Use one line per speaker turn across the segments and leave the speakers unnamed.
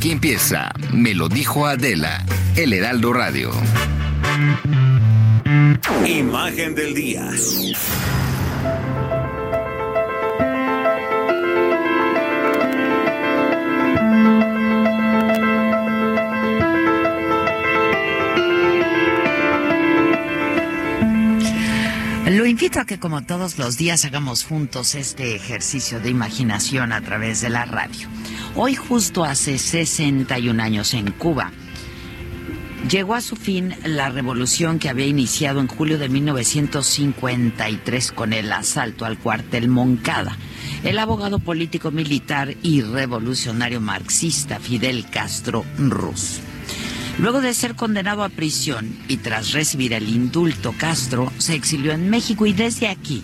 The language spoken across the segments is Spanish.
Aquí empieza Me lo dijo Adela, El Heraldo Radio.
Imagen del día.
Invito a que como todos los días hagamos juntos este ejercicio de imaginación a través de la radio. Hoy justo hace 61 años en Cuba llegó a su fin la revolución que había iniciado en julio de 1953 con el asalto al cuartel Moncada. El abogado político militar y revolucionario marxista Fidel Castro Ruz. Luego de ser condenado a prisión y tras recibir el indulto, Castro se exilió en México y desde aquí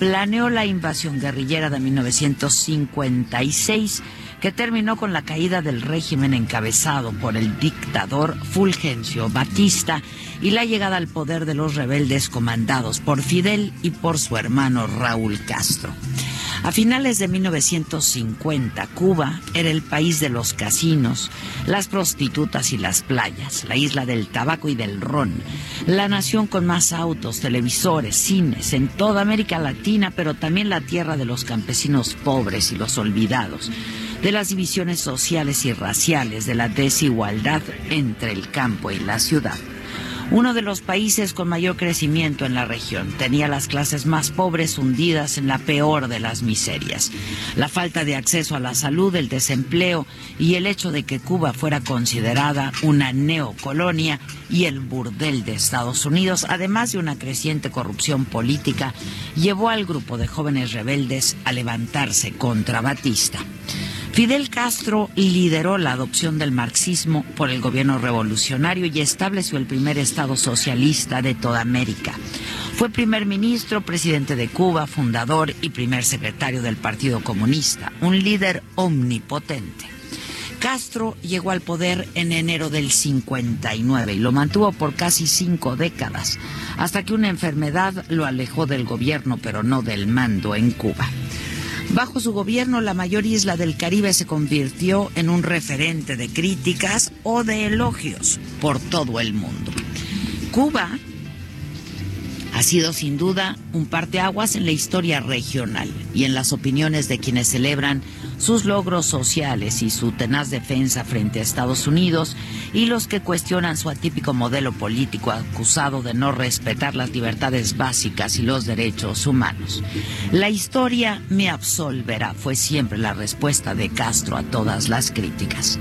planeó la invasión guerrillera de 1956 que terminó con la caída del régimen encabezado por el dictador Fulgencio Batista y la llegada al poder de los rebeldes comandados por Fidel y por su hermano Raúl Castro. A finales de 1950, Cuba era el país de los casinos, las prostitutas y las playas, la isla del tabaco y del ron, la nación con más autos, televisores, cines en toda América Latina, pero también la tierra de los campesinos pobres y los olvidados, de las divisiones sociales y raciales, de la desigualdad entre el campo y la ciudad uno de los países con mayor crecimiento en la región. Tenía las clases más pobres hundidas en la peor de las miserias. La falta de acceso a la salud, el desempleo y el hecho de que Cuba fuera considerada una neocolonia y el burdel de Estados Unidos, además de una creciente corrupción política, llevó al grupo de jóvenes rebeldes a levantarse contra Batista. Fidel Castro lideró la adopción del marxismo por el gobierno revolucionario y estableció el primer Estado socialista de toda América. Fue primer ministro, presidente de Cuba, fundador y primer secretario del Partido Comunista, un líder omnipotente. Castro llegó al poder en enero del 59 y lo mantuvo por casi cinco décadas, hasta que una enfermedad lo alejó del gobierno, pero no del mando en Cuba. Bajo su gobierno, la mayor isla del Caribe se convirtió en un referente de críticas o de elogios por todo el mundo. Cuba ha sido sin duda un parteaguas en la historia regional y en las opiniones de quienes celebran sus logros sociales y su tenaz defensa frente a Estados Unidos y los que cuestionan su atípico modelo político acusado de no respetar las libertades básicas y los derechos humanos. La historia me absolverá fue siempre la respuesta de Castro a todas las críticas.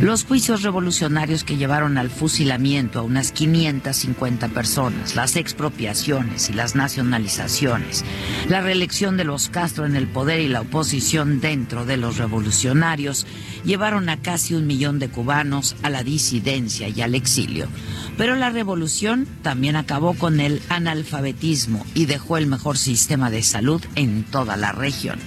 Los juicios revolucionarios que llevaron al fusilamiento a unas 550 personas, las expropiaciones y las nacionalizaciones, la reelección de los Castro en el poder y la oposición dentro de los revolucionarios llevaron a casi un millón de cubanos a la disidencia y al exilio. Pero la revolución también acabó con el analfabetismo y dejó el mejor sistema de salud en toda la región.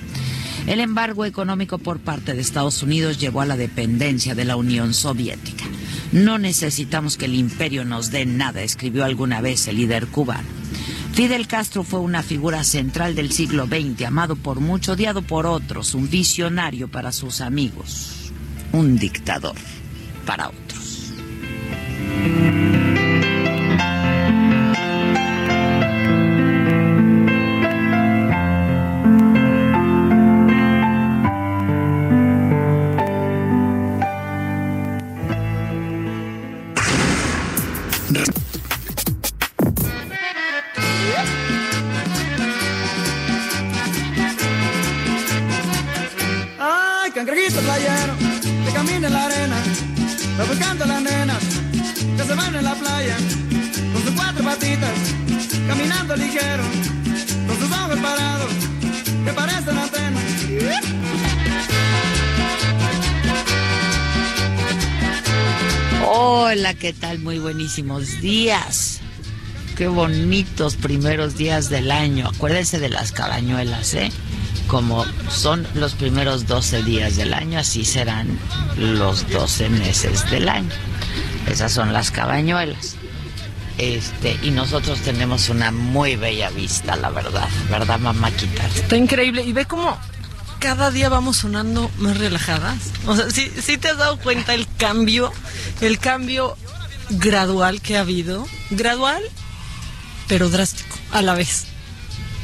El embargo económico por parte de Estados Unidos llevó a la dependencia de la Unión Soviética. No necesitamos que el imperio nos dé nada, escribió alguna vez el líder cubano. Fidel Castro fue una figura central del siglo XX, amado por muchos, odiado por otros, un visionario para sus amigos, un dictador para otros. Muy buenísimos días. Qué bonitos primeros días del año. Acuérdense de las cabañuelas, ¿eh? Como son los primeros 12 días del año, así serán los 12 meses del año. Esas son las cabañuelas. Este, y nosotros tenemos una muy bella vista, la verdad, ¿verdad, mamáquita?
Está increíble. Y ve cómo cada día vamos sonando más relajadas. O sea, sí, sí te has dado cuenta el cambio, el cambio gradual que ha habido. Gradual, pero drástico a la vez.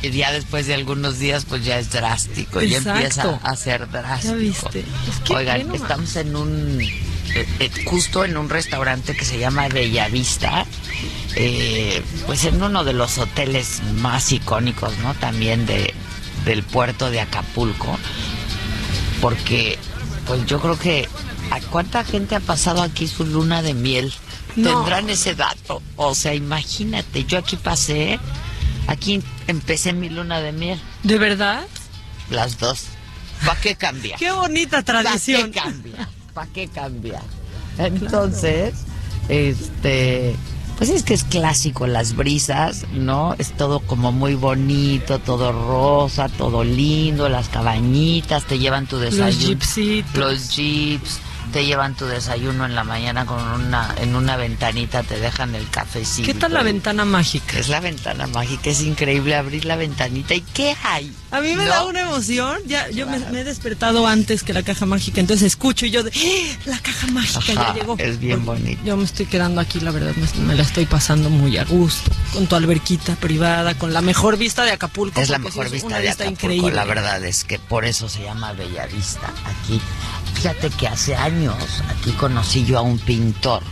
Y ya después de algunos días, pues ya es drástico, ya
Exacto.
empieza a ser drástico.
Ya viste. Es que
Oigan, estamos en un, eh, eh, justo en un restaurante que se llama Bellavista, eh, pues en uno de los hoteles más icónicos, ¿no? También de, del puerto de Acapulco, porque, pues yo creo que, ¿a cuánta gente ha pasado aquí su luna de miel?
No.
Tendrán ese dato. O sea, imagínate, yo aquí pasé, aquí empecé mi luna de miel,
¿De verdad?
las dos. ¿Para qué cambiar?
Qué bonita
¿Para
tradición.
qué cambia? ¿Para qué cambia? Entonces, este, pues es que es clásico las brisas, ¿no? Es todo como muy bonito, todo rosa, todo lindo, las cabañitas, te llevan tu desayuno.
Los jeepsitos.
Los jeeps, te llevan tu desayuno en la mañana con una, en una ventanita, te dejan el cafecito.
¿Qué tal la ventana mágica?
Es la ventana mágica, es increíble abrir la ventanita y ¿qué hay?
A mí me
¿No?
da una emoción. Ya, yo me, me he despertado antes que la caja mágica, entonces escucho y yo de ¡Eh! la caja mágica
Ajá,
ya llegó.
es bien
Porque
bonito.
Yo me estoy quedando aquí, la verdad, me, me la estoy pasando muy a gusto, con tu alberquita privada, con la mejor vista de Acapulco.
Es la mejor vista
una
de
vista
Acapulco,
increíble.
la verdad es que por eso se llama Bella Vista aquí. Fíjate que hace años aquí conocí yo a un pintor,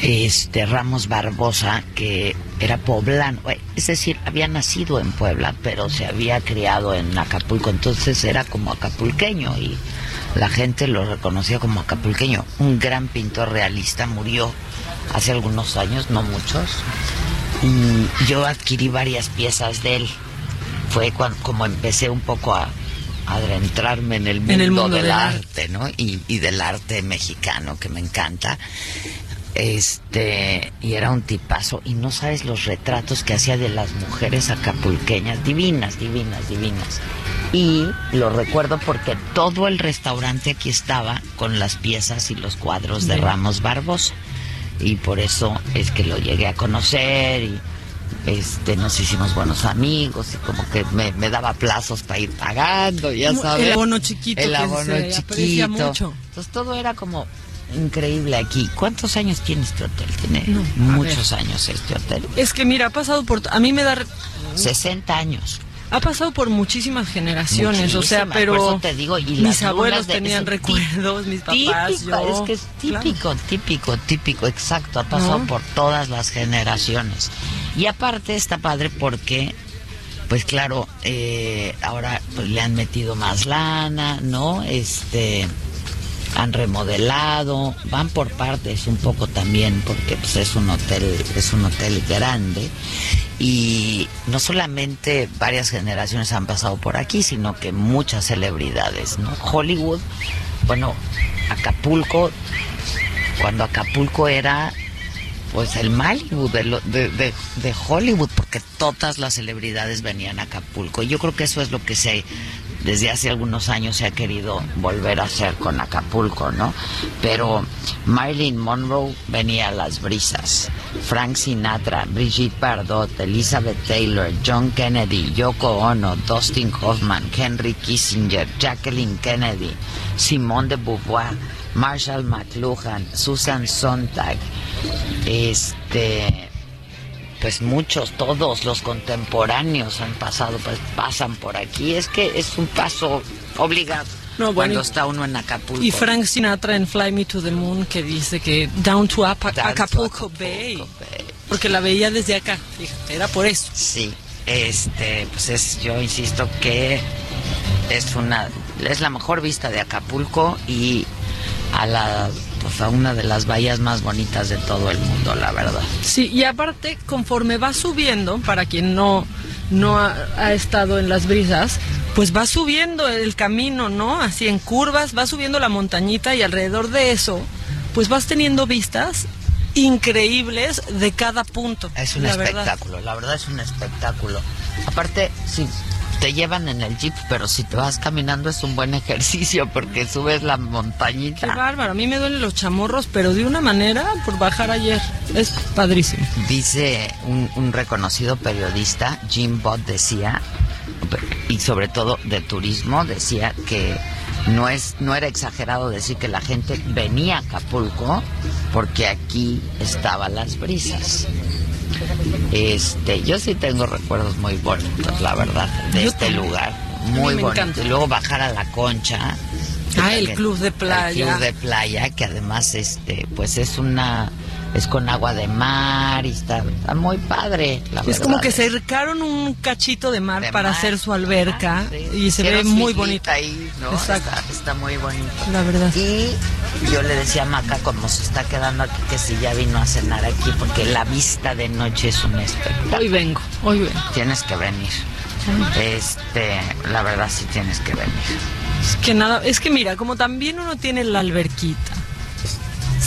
este Ramos Barbosa, que era poblano, eh, es decir, había nacido en Puebla, pero se había criado en Acapulco, entonces era como acapulqueño y la gente lo reconocía como acapulqueño. Un gran pintor realista murió hace algunos años, no muchos, y yo adquirí varias piezas de él. Fue cuando, como empecé un poco a, a adentrarme en el mundo,
En el mundo
del,
del
arte, ¿no? Y, y del arte mexicano, que me encanta. Este, y era un tipazo. Y no sabes los retratos que hacía de las mujeres acapulqueñas, divinas, divinas, divinas. Y lo recuerdo porque todo el restaurante aquí estaba con las piezas y los cuadros de. Ramos Barbosa. Y por eso es que lo llegué a conocer y este nos hicimos buenos amigos y como que me, me daba plazos para ir pagando, ya sabes.
el abono chiquito
El
que
abono
se
chiquito.
mucho.
Entonces todo era como increíble aquí. ¿Cuántos años tiene este hotel? Tiene
No,
muchos años este hotel.
Es que mira, ha pasado por... A mí me da... re-
60 años.
Ha pasado por muchísimas generaciones, o sea, pero...
te digo, y
mis abuelos
de-
tenían recuerdos, mis papás,
Típico,
yo...
es que es
Claro.
típico, típico, típico, exacto, ha pasado
¿No?
por todas las generaciones. Y aparte está padre porque, pues claro, eh, ahora pues, le han metido más lana, ¿no? Este, han remodelado, van por partes un poco también porque pues, es un hotel, es un hotel grande y no solamente varias generaciones han pasado por aquí, sino que muchas celebridades, ¿no? Hollywood, bueno, Acapulco, cuando Acapulco era pues el Malibu de, de- de Hollywood, porque todas las celebridades venían a Acapulco. Y yo creo que eso es lo que se, desde hace algunos años se ha querido volver a hacer con Acapulco, ¿no? Pero Marilyn Monroe venía a las brisas, Frank Sinatra, Brigitte Bardot, Elizabeth Taylor, John Kennedy, Yoko Ono, Dustin Hoffman, Henry Kissinger, Jacqueline Kennedy, Simone de Beauvoir, Marshall McLuhan, Susan Sontag, este, pues muchos, todos los contemporáneos han pasado, pues pasan por aquí. Es que es un paso obligado
No, bueno,
cuando está uno en Acapulco.
Y Frank Sinatra en Fly Me to the Moon que dice que down to Apa-
Down
Acapulco,
Acapulco
Bay.
Bay.
Porque la veía desde acá, fíjate, era por eso.
Sí, este, pues es, yo insisto que es una es la mejor vista de Acapulco y a la pues a una de las bahías más bonitas de todo el mundo, la verdad.
Sí, y aparte, conforme va subiendo, para quien no, no ha, ha estado en las brisas, pues va subiendo el camino, ¿no? Así en curvas, va subiendo la montañita y alrededor de eso, pues vas teniendo vistas increíbles de cada punto.
Es un
la verdad.
espectáculo, la verdad es un espectáculo. Aparte, sí, te llevan en el jeep, pero si te vas caminando es un buen ejercicio porque subes la
Qué
montañita.
bárbaro, a mí me duelen los chamorros, pero de una manera por bajar ayer. Es padrísimo.
Dice un, un reconocido periodista, Jim Bott, decía, y sobre todo de turismo, decía que no es no era exagerado decir que la gente venía a Acapulco porque aquí estaban las brisas. Este, yo sí tengo recuerdos muy bonitos, la verdad, de
Yo
este
también.
lugar, muy bonito.
encanta.
Y luego bajar a la Concha.
Ah, el
que-
club de playa.
El club de playa, que además este, pues es una es con agua de mar y está, está muy padre, la
Es
verdad.
como que cercaron un cachito de mar
de
para
mar.
hacer su alberca
sí.
y se ve muy bonito.
ahí, ¿no?
Exacto.
Está, está muy bonito.
La verdad.
Y yo le decía a Maca, como se está quedando aquí, que si ya vino a cenar aquí, porque la vista de noche es un espectáculo.
Hoy vengo, hoy vengo.
Tienes que venir. Este, la verdad sí tienes que venir.
Es que nada, es que mira, como también uno tiene la alberquita,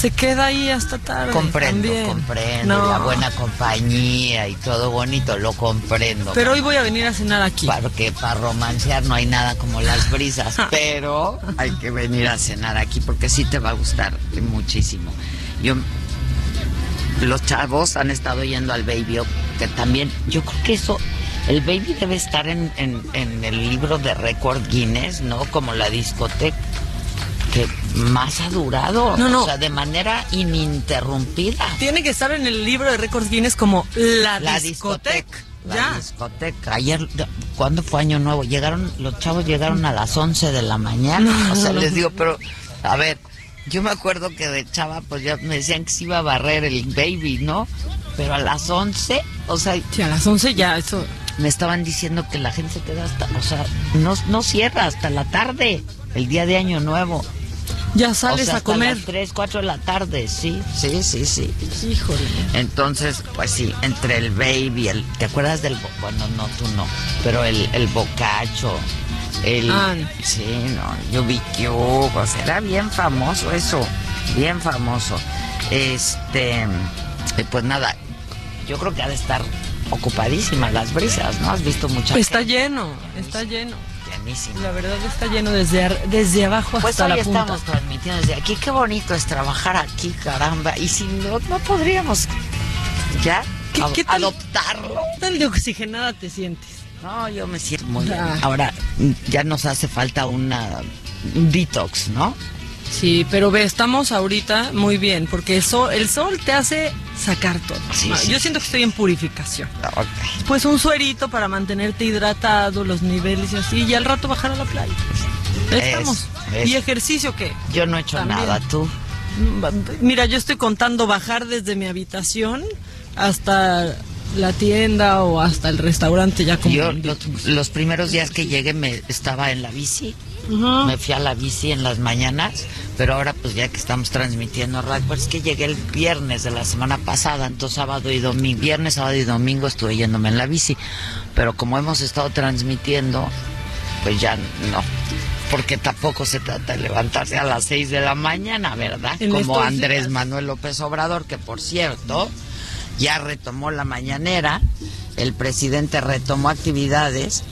se queda ahí hasta tarde.
Comprendo,
también.
comprendo.
No,
La buena compañía y todo bonito, lo comprendo.
Pero hoy voy a venir a cenar aquí.
Porque para romancear no hay nada como las brisas, pero hay que venir a cenar aquí porque sí te va a gustar muchísimo. Yo, los chavos han estado yendo al Baby, que también, yo creo que eso, el Baby debe estar en, en- en el libro de récord Guinness, ¿no? Como la discoteca que más ha durado,
No, no.
o sea, de manera ininterrumpida.
Tiene que estar en el libro de récords Guinness como la,
La
discoteca.
discoteca. La
Ya.
discoteca. Ayer, ¿cuándo fue Año Nuevo? Llegaron, los chavos llegaron a las 11 de la mañana.
No,
o sea, les digo, pero, a ver, yo me acuerdo que de chava, pues ya me decían que se iba a barrer el baby, ¿no? Pero a las 11, o sea,
Sí, a las 11 ya, eso.
me estaban diciendo que la gente se queda hasta, o sea, no, no cierra hasta la tarde, el día de Año Nuevo.
Ya
o
sales
sea,
a
hasta
comer.
las 3, 4 de la tarde, sí, sí, sí, sí.
Híjole.
Entonces, pues sí, entre el baby, el, ¿te acuerdas del, bo- bueno, no, tú no, pero el, el bocacho, el,
Ah.
sí, no, yo vi que, oh, pues era bien famoso eso, bien famoso. Este, pues nada, yo creo que ha de estar ocupadísima las brisas, ¿no? Has visto mucha
Está
gente?
lleno, está lleno. La verdad está lleno desde, desde abajo
Pues
hasta la punta.
estamos transmitiendo desde aquí. Qué bonito es trabajar aquí, caramba. Y si no, no podríamos ya
¿Qué-
ad-
qué tal?
adoptarlo.
¿Qué tal de oxigenada te sientes?
No, yo me siento muy bien.
Ah.
Ahora, ya nos hace falta una un detox, ¿no?
Sí, pero ve, estamos ahorita muy bien, porque el sol, el sol te hace sacar todo.
Sí,
Ah,
sí,
Yo siento que estoy en purificación.
Ok.
Pues un suerito para mantenerte hidratado, los niveles y así, y al rato bajar a la playa. Ya
Es-
estamos.
es-
¿Y ejercicio qué?
Yo no he hecho
También.
nada, tú.
Mira, yo estoy contando bajar desde mi habitación hasta la tienda o hasta el restaurante ya como
Yo los, los primeros días que llegué me estaba en la bici. Me fui a la bici en las mañanas, pero ahora pues ya que estamos transmitiendo radio, pues es que llegué el viernes de la semana pasada, entonces sábado y domingo, viernes, sábado y domingo estuve yéndome en la bici, pero como hemos estado transmitiendo, pues ya no, porque tampoco se trata de levantarse a las seis de la mañana, ¿verdad?
En
Como Andrés
días.
Manuel López Obrador, que por cierto ya retomó la mañanera, el presidente retomó actividades,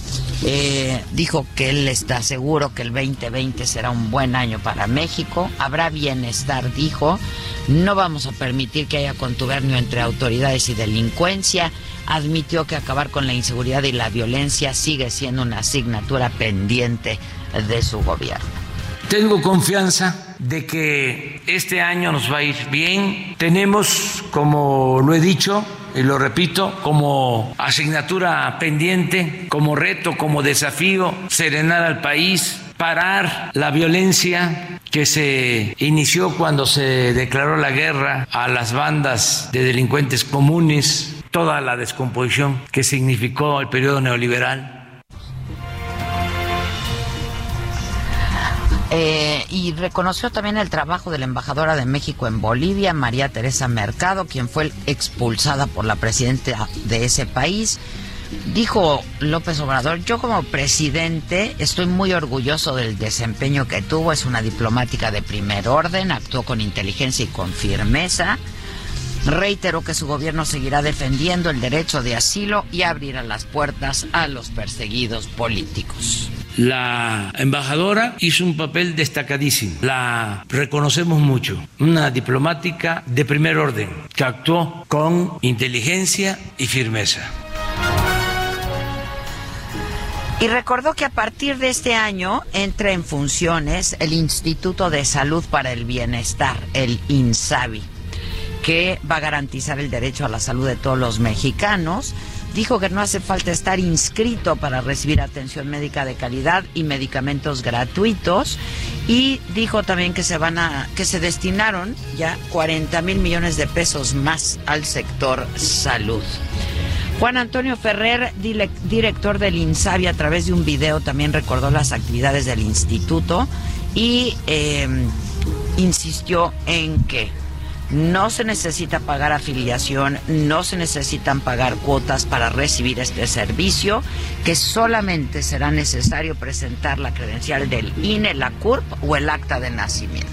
eh, dijo que él está seguro que el 2020 será un buen año para México, habrá bienestar, dijo, no vamos a permitir que haya contubernio entre autoridades y delincuencia, admitió que acabar con la inseguridad y la violencia sigue siendo una asignatura pendiente de su gobierno.
Tengo confianza de que este año nos va a ir bien. Tenemos, como lo he dicho y lo repito, como asignatura pendiente, como reto, como desafío, serenar al país, parar la violencia que se inició cuando se declaró la guerra a las bandas de delincuentes comunes, toda la descomposición que significó el periodo neoliberal
Eh, y reconoció también el trabajo de la embajadora de México en Bolivia, María Teresa Mercado, quien fue expulsada por la presidenta de ese país. Dijo López Obrador, yo como presidente estoy muy orgulloso del desempeño que tuvo, es una diplomática de primer orden, actuó con inteligencia y con firmeza. Reiteró que su gobierno seguirá defendiendo el derecho de asilo y abrirá las puertas a los perseguidos políticos.
La embajadora hizo un papel destacadísimo, la reconocemos mucho, una diplomática de primer orden que actuó con inteligencia y firmeza.
Y recordó que a partir de este año entra en funciones el Instituto de Salud para el Bienestar, el INSABI, que va a garantizar el derecho a la salud de todos los mexicanos. Dijo que no hace falta estar inscrito para recibir atención médica de calidad y medicamentos gratuitos. Y dijo también que se van a, que se destinaron ya 40 mil millones de pesos más al sector salud. Juan Antonio Ferrer, director del INSABI, a través de un video también recordó las actividades del instituto y eh, insistió en que no se necesita pagar afiliación, no se necesitan pagar cuotas para recibir este servicio, que solamente será necesario presentar la credencial del INE, la CURP o el acta de nacimiento.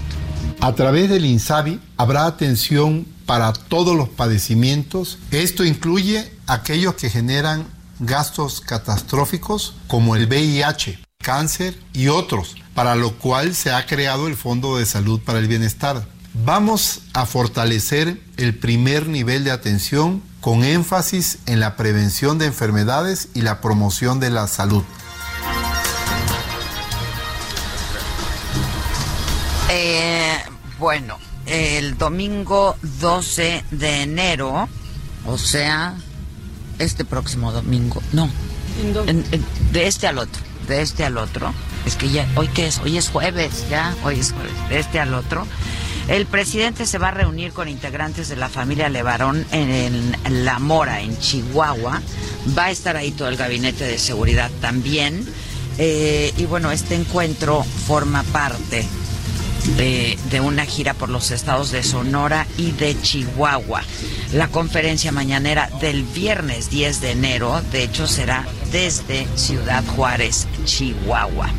A través del INSABI habrá atención para todos los padecimientos. Esto incluye aquellos que generan gastos catastróficos como el VIH, cáncer y otros, para lo cual se ha creado el Fondo de Salud para el Bienestar. Vamos a fortalecer el primer nivel de atención con énfasis en la prevención de enfermedades y la promoción de la salud.
Eh, bueno, el domingo 12 de enero, o sea, este próximo domingo, no, de este al otro, de este al otro, es que ya, hoy qué es, hoy es jueves, ya, hoy es jueves, de este al otro, el presidente se va a reunir con integrantes de la familia Levarón en, La Mora, en Chihuahua, va a estar ahí todo el gabinete de seguridad también, eh, y bueno, este encuentro forma parte de, de, una gira por los estados de Sonora y de Chihuahua. La conferencia mañanera del viernes 10 de enero, de hecho, será desde Ciudad Juárez, Chihuahua.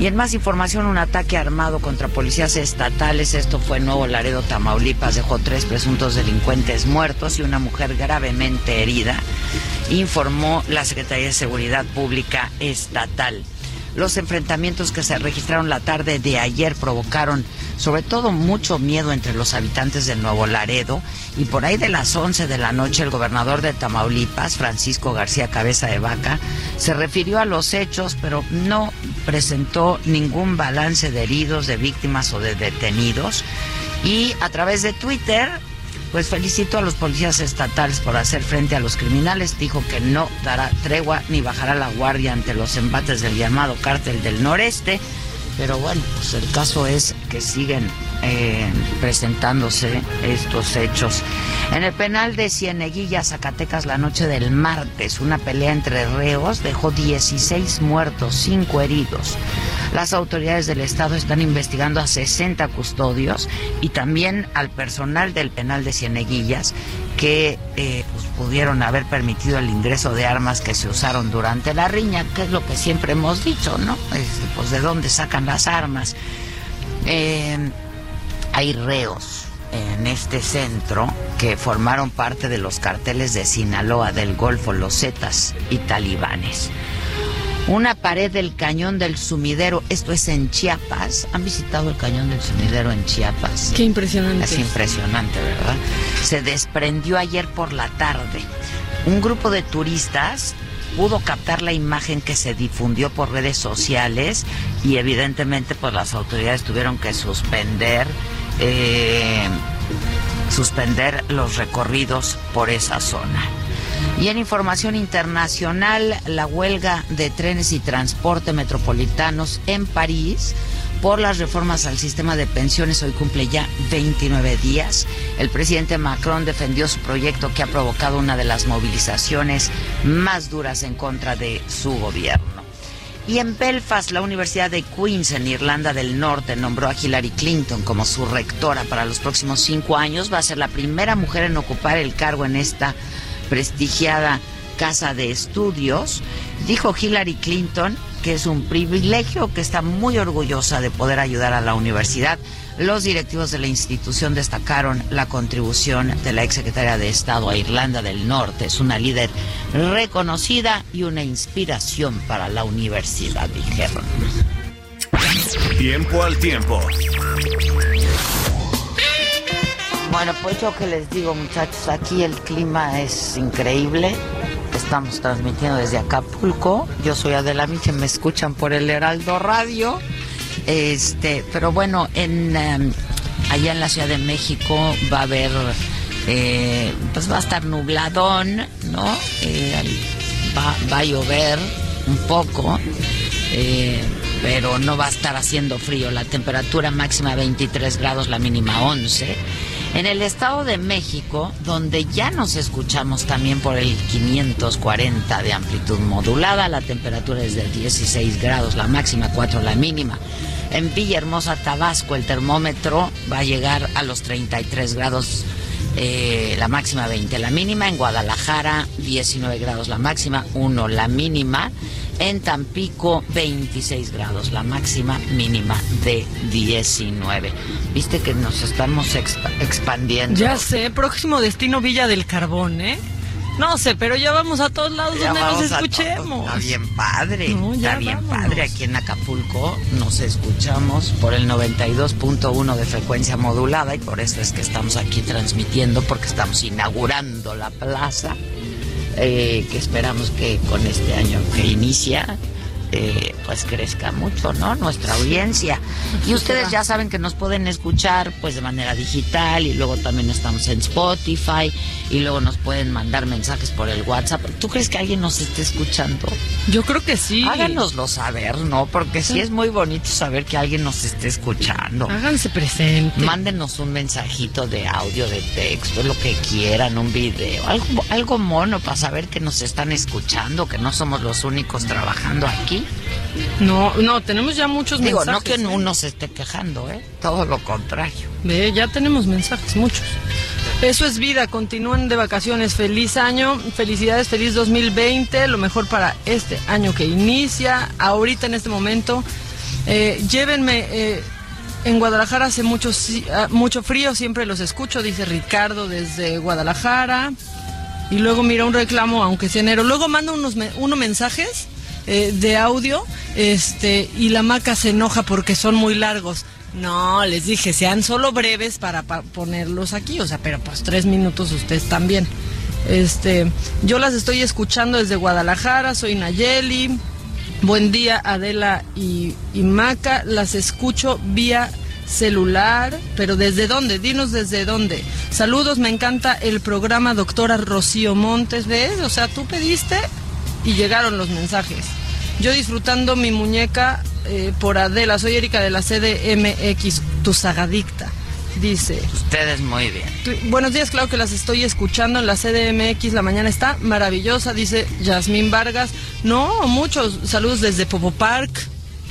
Y en más información, un ataque armado contra policías estatales. Esto fue en Nuevo Laredo, Tamaulipas. Dejó tres presuntos delincuentes muertos y una mujer gravemente herida, informó la Secretaría de Seguridad Pública Estatal. Los enfrentamientos que se registraron la tarde de ayer provocaron sobre todo mucho miedo entre los habitantes de Nuevo Laredo. Y por ahí de las 11 de la noche el gobernador de Tamaulipas, Francisco García Cabeza de Vaca, se refirió a los hechos pero no presentó ningún balance de heridos, de víctimas o de detenidos. Y a través de Twitter pues felicitó a los policías estatales por hacer frente a los criminales. Dijo que no dará tregua ni bajará la guardia ante los embates del llamado cártel del noreste. Pero bueno, pues el caso es que siguen eh, presentándose estos hechos. En el penal de Cieneguilla, Zacatecas, la noche del martes, una pelea entre reos dejó 16 muertos, 5 heridos. Las autoridades del Estado están investigando a 60 custodios y también al personal del penal de Cieneguillas que eh, pues, pudieron haber permitido el ingreso de armas que se usaron durante la riña, que es lo que siempre hemos dicho, ¿no? Pues de dónde sacan las armas. Eh, hay reos en este centro que formaron parte de los carteles de Sinaloa, del Golfo, los Zetas y talibanes. Una pared del cañón del sumidero, esto es en Chiapas. ¿Han visitado el cañón del sumidero en Chiapas?
Qué impresionante.
Es impresionante, ¿verdad? Se desprendió ayer por la tarde. Un grupo de turistas pudo captar la imagen que se difundió por redes sociales y evidentemente pues las autoridades tuvieron que suspender eh, suspender los recorridos por esa zona. Y en información internacional, la huelga de trenes y transporte metropolitanos en París por las reformas al sistema de pensiones hoy cumple ya 29 días. El presidente Macron defendió su proyecto que ha provocado una de las movilizaciones más duras en contra de su gobierno. Y en Belfast, la Universidad de Queens, en Irlanda del Norte, nombró a Hillary Clinton como su rectora para los próximos cinco años. Va a ser la primera mujer en ocupar el cargo en esta prestigiada casa de estudios. Dijo Hillary Clinton que es un privilegio, que está muy orgullosa de poder ayudar a la universidad. Los directivos de la institución destacaron la contribución de la exsecretaria de Estado a Irlanda del Norte. Es una líder reconocida y una inspiración para la universidad, dijeron.
Tiempo al tiempo.
Bueno, pues yo que les digo, muchachos, aquí el clima es increíble. Estamos transmitiendo desde Acapulco. Yo soy Adela Miche, me escuchan por el Heraldo Radio. Este, pero bueno, en em, allá en la Ciudad de México va a haber, eh, pues va a estar nubladón, ¿no? Eh, va, va a llover un poco. eh, pero no va a estar haciendo frío. La temperatura máxima 23 grados, la mínima 11. En el Estado de México, donde ya nos escuchamos también por el 540 de amplitud modulada, la temperatura es de 16 grados, la máxima 4, la mínima. En Villahermosa, Tabasco, el termómetro va a llegar a los 33 grados, eh, la máxima 20, la mínima. En Guadalajara, 19 grados, la máxima 1, la mínima. En Tampico, 26 grados, la máxima mínima de 19. Viste que nos estamos expa- expandiendo.
Ya sé, próximo destino Villa del Carbón, ¿eh? No sé, pero ya vamos a todos lados
Ya
donde nos escuchemos.
Está bien padre.
No,
está bien
vámonos.
padre. Aquí en Acapulco nos escuchamos por el 92.1 de frecuencia modulada y por eso es que estamos aquí transmitiendo porque estamos inaugurando la plaza eh, que esperamos que con este año que inicia eh, pues crezca mucho, ¿no? Nuestra audiencia. Y ustedes ya saben que nos pueden escuchar pues de manera digital y luego también estamos en Spotify y luego nos pueden mandar mensajes por el WhatsApp. ¿Tú crees que alguien nos esté escuchando?
Yo creo que sí.
Háganoslo saber, ¿no? Porque sí es muy bonito saber que alguien nos esté escuchando.
Háganse presente.
Mándenos un mensajito de audio, de texto, lo que quieran, un video, algo, algo mono para saber que nos están escuchando, que no somos los únicos trabajando aquí.
No, no, tenemos ya muchos
Digo, no
mensajes.
que
¿eh?
uno se esté quejando, ¿eh? Todo lo contrario.
Ve, ya tenemos mensajes, muchos. Eso es vida, continúen de vacaciones. Feliz año, felicidades, feliz 2020, lo mejor para este año que inicia, ahorita en este momento. Eh, llévenme, eh, en Guadalajara hace mucho, ah, mucho frío, siempre los escucho, dice Ricardo desde Guadalajara. Y luego mira un reclamo, aunque sea enero. Luego manda unos, unos mensajes eh, de audio este y la maca se enoja porque son muy largos. No, les dije, sean solo breves para, pa- ponerlos aquí, o sea, pero pues tres minutos ustedes también. Este, yo las estoy escuchando desde Guadalajara, soy Nayeli. Buen día, Adela y, y Maca. Las escucho vía celular, pero ¿desde dónde? Dinos desde dónde. Saludos, me encanta el programa doctora Rocío Montes, ¿ves? O sea, tú pediste y llegaron los mensajes. Yo disfrutando mi muñeca eh, por Adela, soy Erika de la CDMX, tu sagadicta. Dice,
Ustedes muy bien.
Buenos días, claro que las estoy escuchando en la CDMX. La mañana está maravillosa, dice Yasmín Vargas. No, muchos saludos desde Popo Park.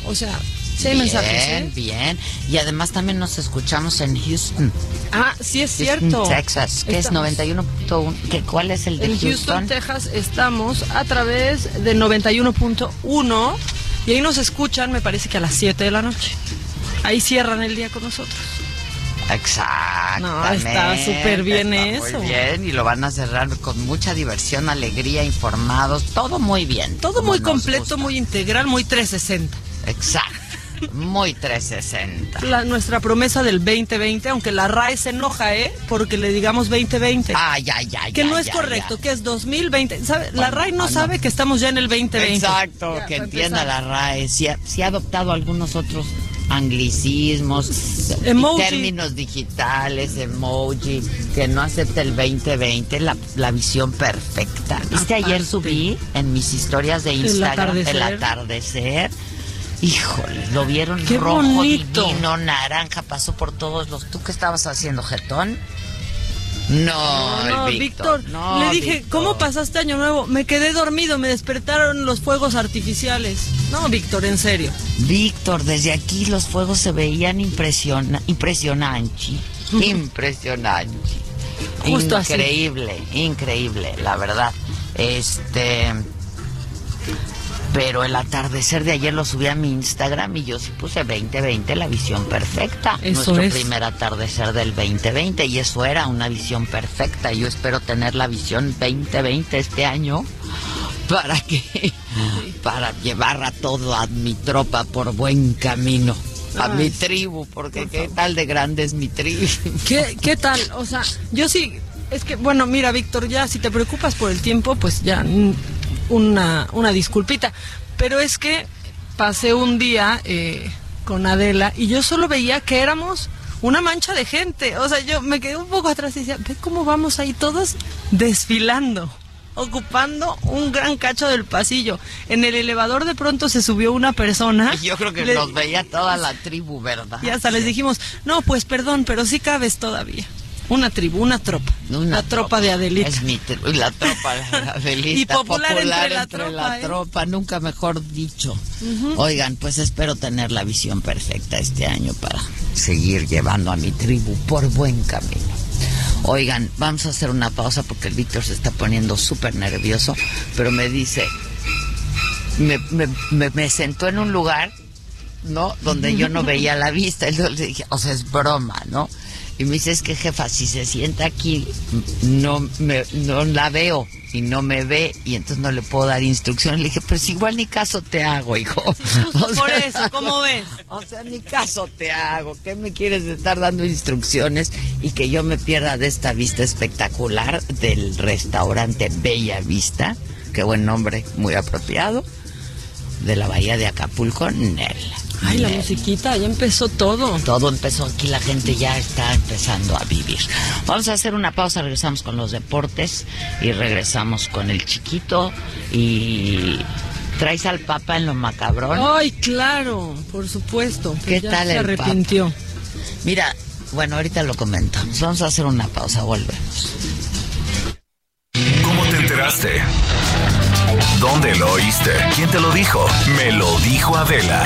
O sea, sí
bien,
mensajes. ¿eh?
bien. Y además también nos escuchamos en Houston.
Ah, sí es
Houston,
cierto.
Texas, que
Estamos-
es 91.1. ¿Qué- ¿Cuál es el de
En Houston,
Houston?
Texas, estamos a través de 91.1 y ahí nos escuchan, me parece que a las 7 de la noche. Ahí cierran el día con nosotros.
Exactamente.
No, está súper bien
Está
eso.
Muy bien, y lo van a cerrar con mucha diversión, alegría, informados, todo muy bien.
Todo muy completo,
gusta.
muy integral, muy 360.
Exacto. Muy 360.
La, nuestra promesa del 2020, aunque la RAE se enoja, ¿eh? Porque le digamos 2020.
Ay, ay, ay.
que no es correcto, que es 2020. ¿Sabe? la RAE no
no.
sabe que estamos ya en el 2020.
Exacto, que entienda
empezar.
la RAE. Si ha, si ha adoptado algunos otros anglicismos,
Emoji.
términos digitales, emoji, que no acepta el 2020, la, la visión perfecta. ¿Viste? Ayer subí en mis historias de Instagram el
atardecer.
atardecer. Híjole, lo vieron
Qué
rojo,
bonito.
divino, naranja, pasó por todos los... ¿Tú qué estabas haciendo, Jetón? No, el
No,
Víctor. No,
le dije,
Víctor.
¿cómo pasaste año nuevo? Me quedé dormido, me despertaron los fuegos artificiales. No, Víctor, en serio.
Víctor, desde aquí los fuegos se veían impresiona impresionantes. Impresionantes.
Justo así.
increíble, increíble, la verdad. Este. Pero el atardecer de ayer lo subí a mi Instagram y yo sí puse 2020, la visión perfecta.
Eso
Nuestro
es.
primer atardecer del 2020 y eso era una visión perfecta. Yo espero tener la visión 2020 este año para que para llevar a toda mi tropa por buen camino. A
Ay,
mi tribu, porque qué tal de grande es mi tribu.
¿Qué, ¿Qué tal? O sea, yo sí, es que, bueno, mira, Víctor, ya si te preocupas por el tiempo, pues ya una, una disculpita. Pero es que pasé un día eh, con Adela y yo solo veía que éramos una mancha de gente. O sea, yo me quedé un poco atrás y decía, ve cómo vamos ahí todos desfilando. Ocupando un gran cacho del pasillo. En el elevador de pronto se subió una persona.
Y yo creo que
Le-
nos veía toda la tribu, ¿verdad?
y hasta les dijimos, no, pues perdón, pero sí cabes todavía. Una tribu, una tropa.
Una
la tropa de Adelita.
Es mi tribu, la tropa de Adelita.
Y popular entre la
entre
tropa,
la
¿eh?
tropa, nunca mejor dicho. Oigan, pues espero tener la visión perfecta este año para seguir llevando a mi tribu por buen camino. Oigan, vamos a hacer una pausa porque el Víctor se está poniendo súper nervioso, pero me dice, me, me, me, me sentó en un lugar, ¿no? Donde yo no veía la vista. Entonces le dije, o sea, es broma, ¿no? Y me dice, es que jefa, si se sienta aquí, no, me, no la veo y no me ve y entonces no le puedo dar instrucciones. Le dije, si igual ni caso te hago, hijo. O
Por
sea,
eso, ¿cómo ves?
O sea, ni caso te hago. ¿Qué me quieres estar dando instrucciones y que yo me pierda de esta vista espectacular del restaurante Bella Vista? Qué buen nombre, muy apropiado. De la bahía de Acapulco, Nel.
Ay, la musiquita, ya empezó todo.
Todo empezó aquí, la gente ya está empezando a vivir. Vamos a hacer una pausa, regresamos con los deportes y regresamos con el chiquito y traes al papa en lo macabrón.
Ay, claro, por supuesto. que
¿Qué
ya
tal
se
el
arrepintió.
Mira, bueno, ahorita lo comentamos. Vamos a hacer una pausa, volvemos.
¿Cómo te enteraste? ¿Dónde lo oíste? ¿Quién te lo dijo? Me lo dijo Adela.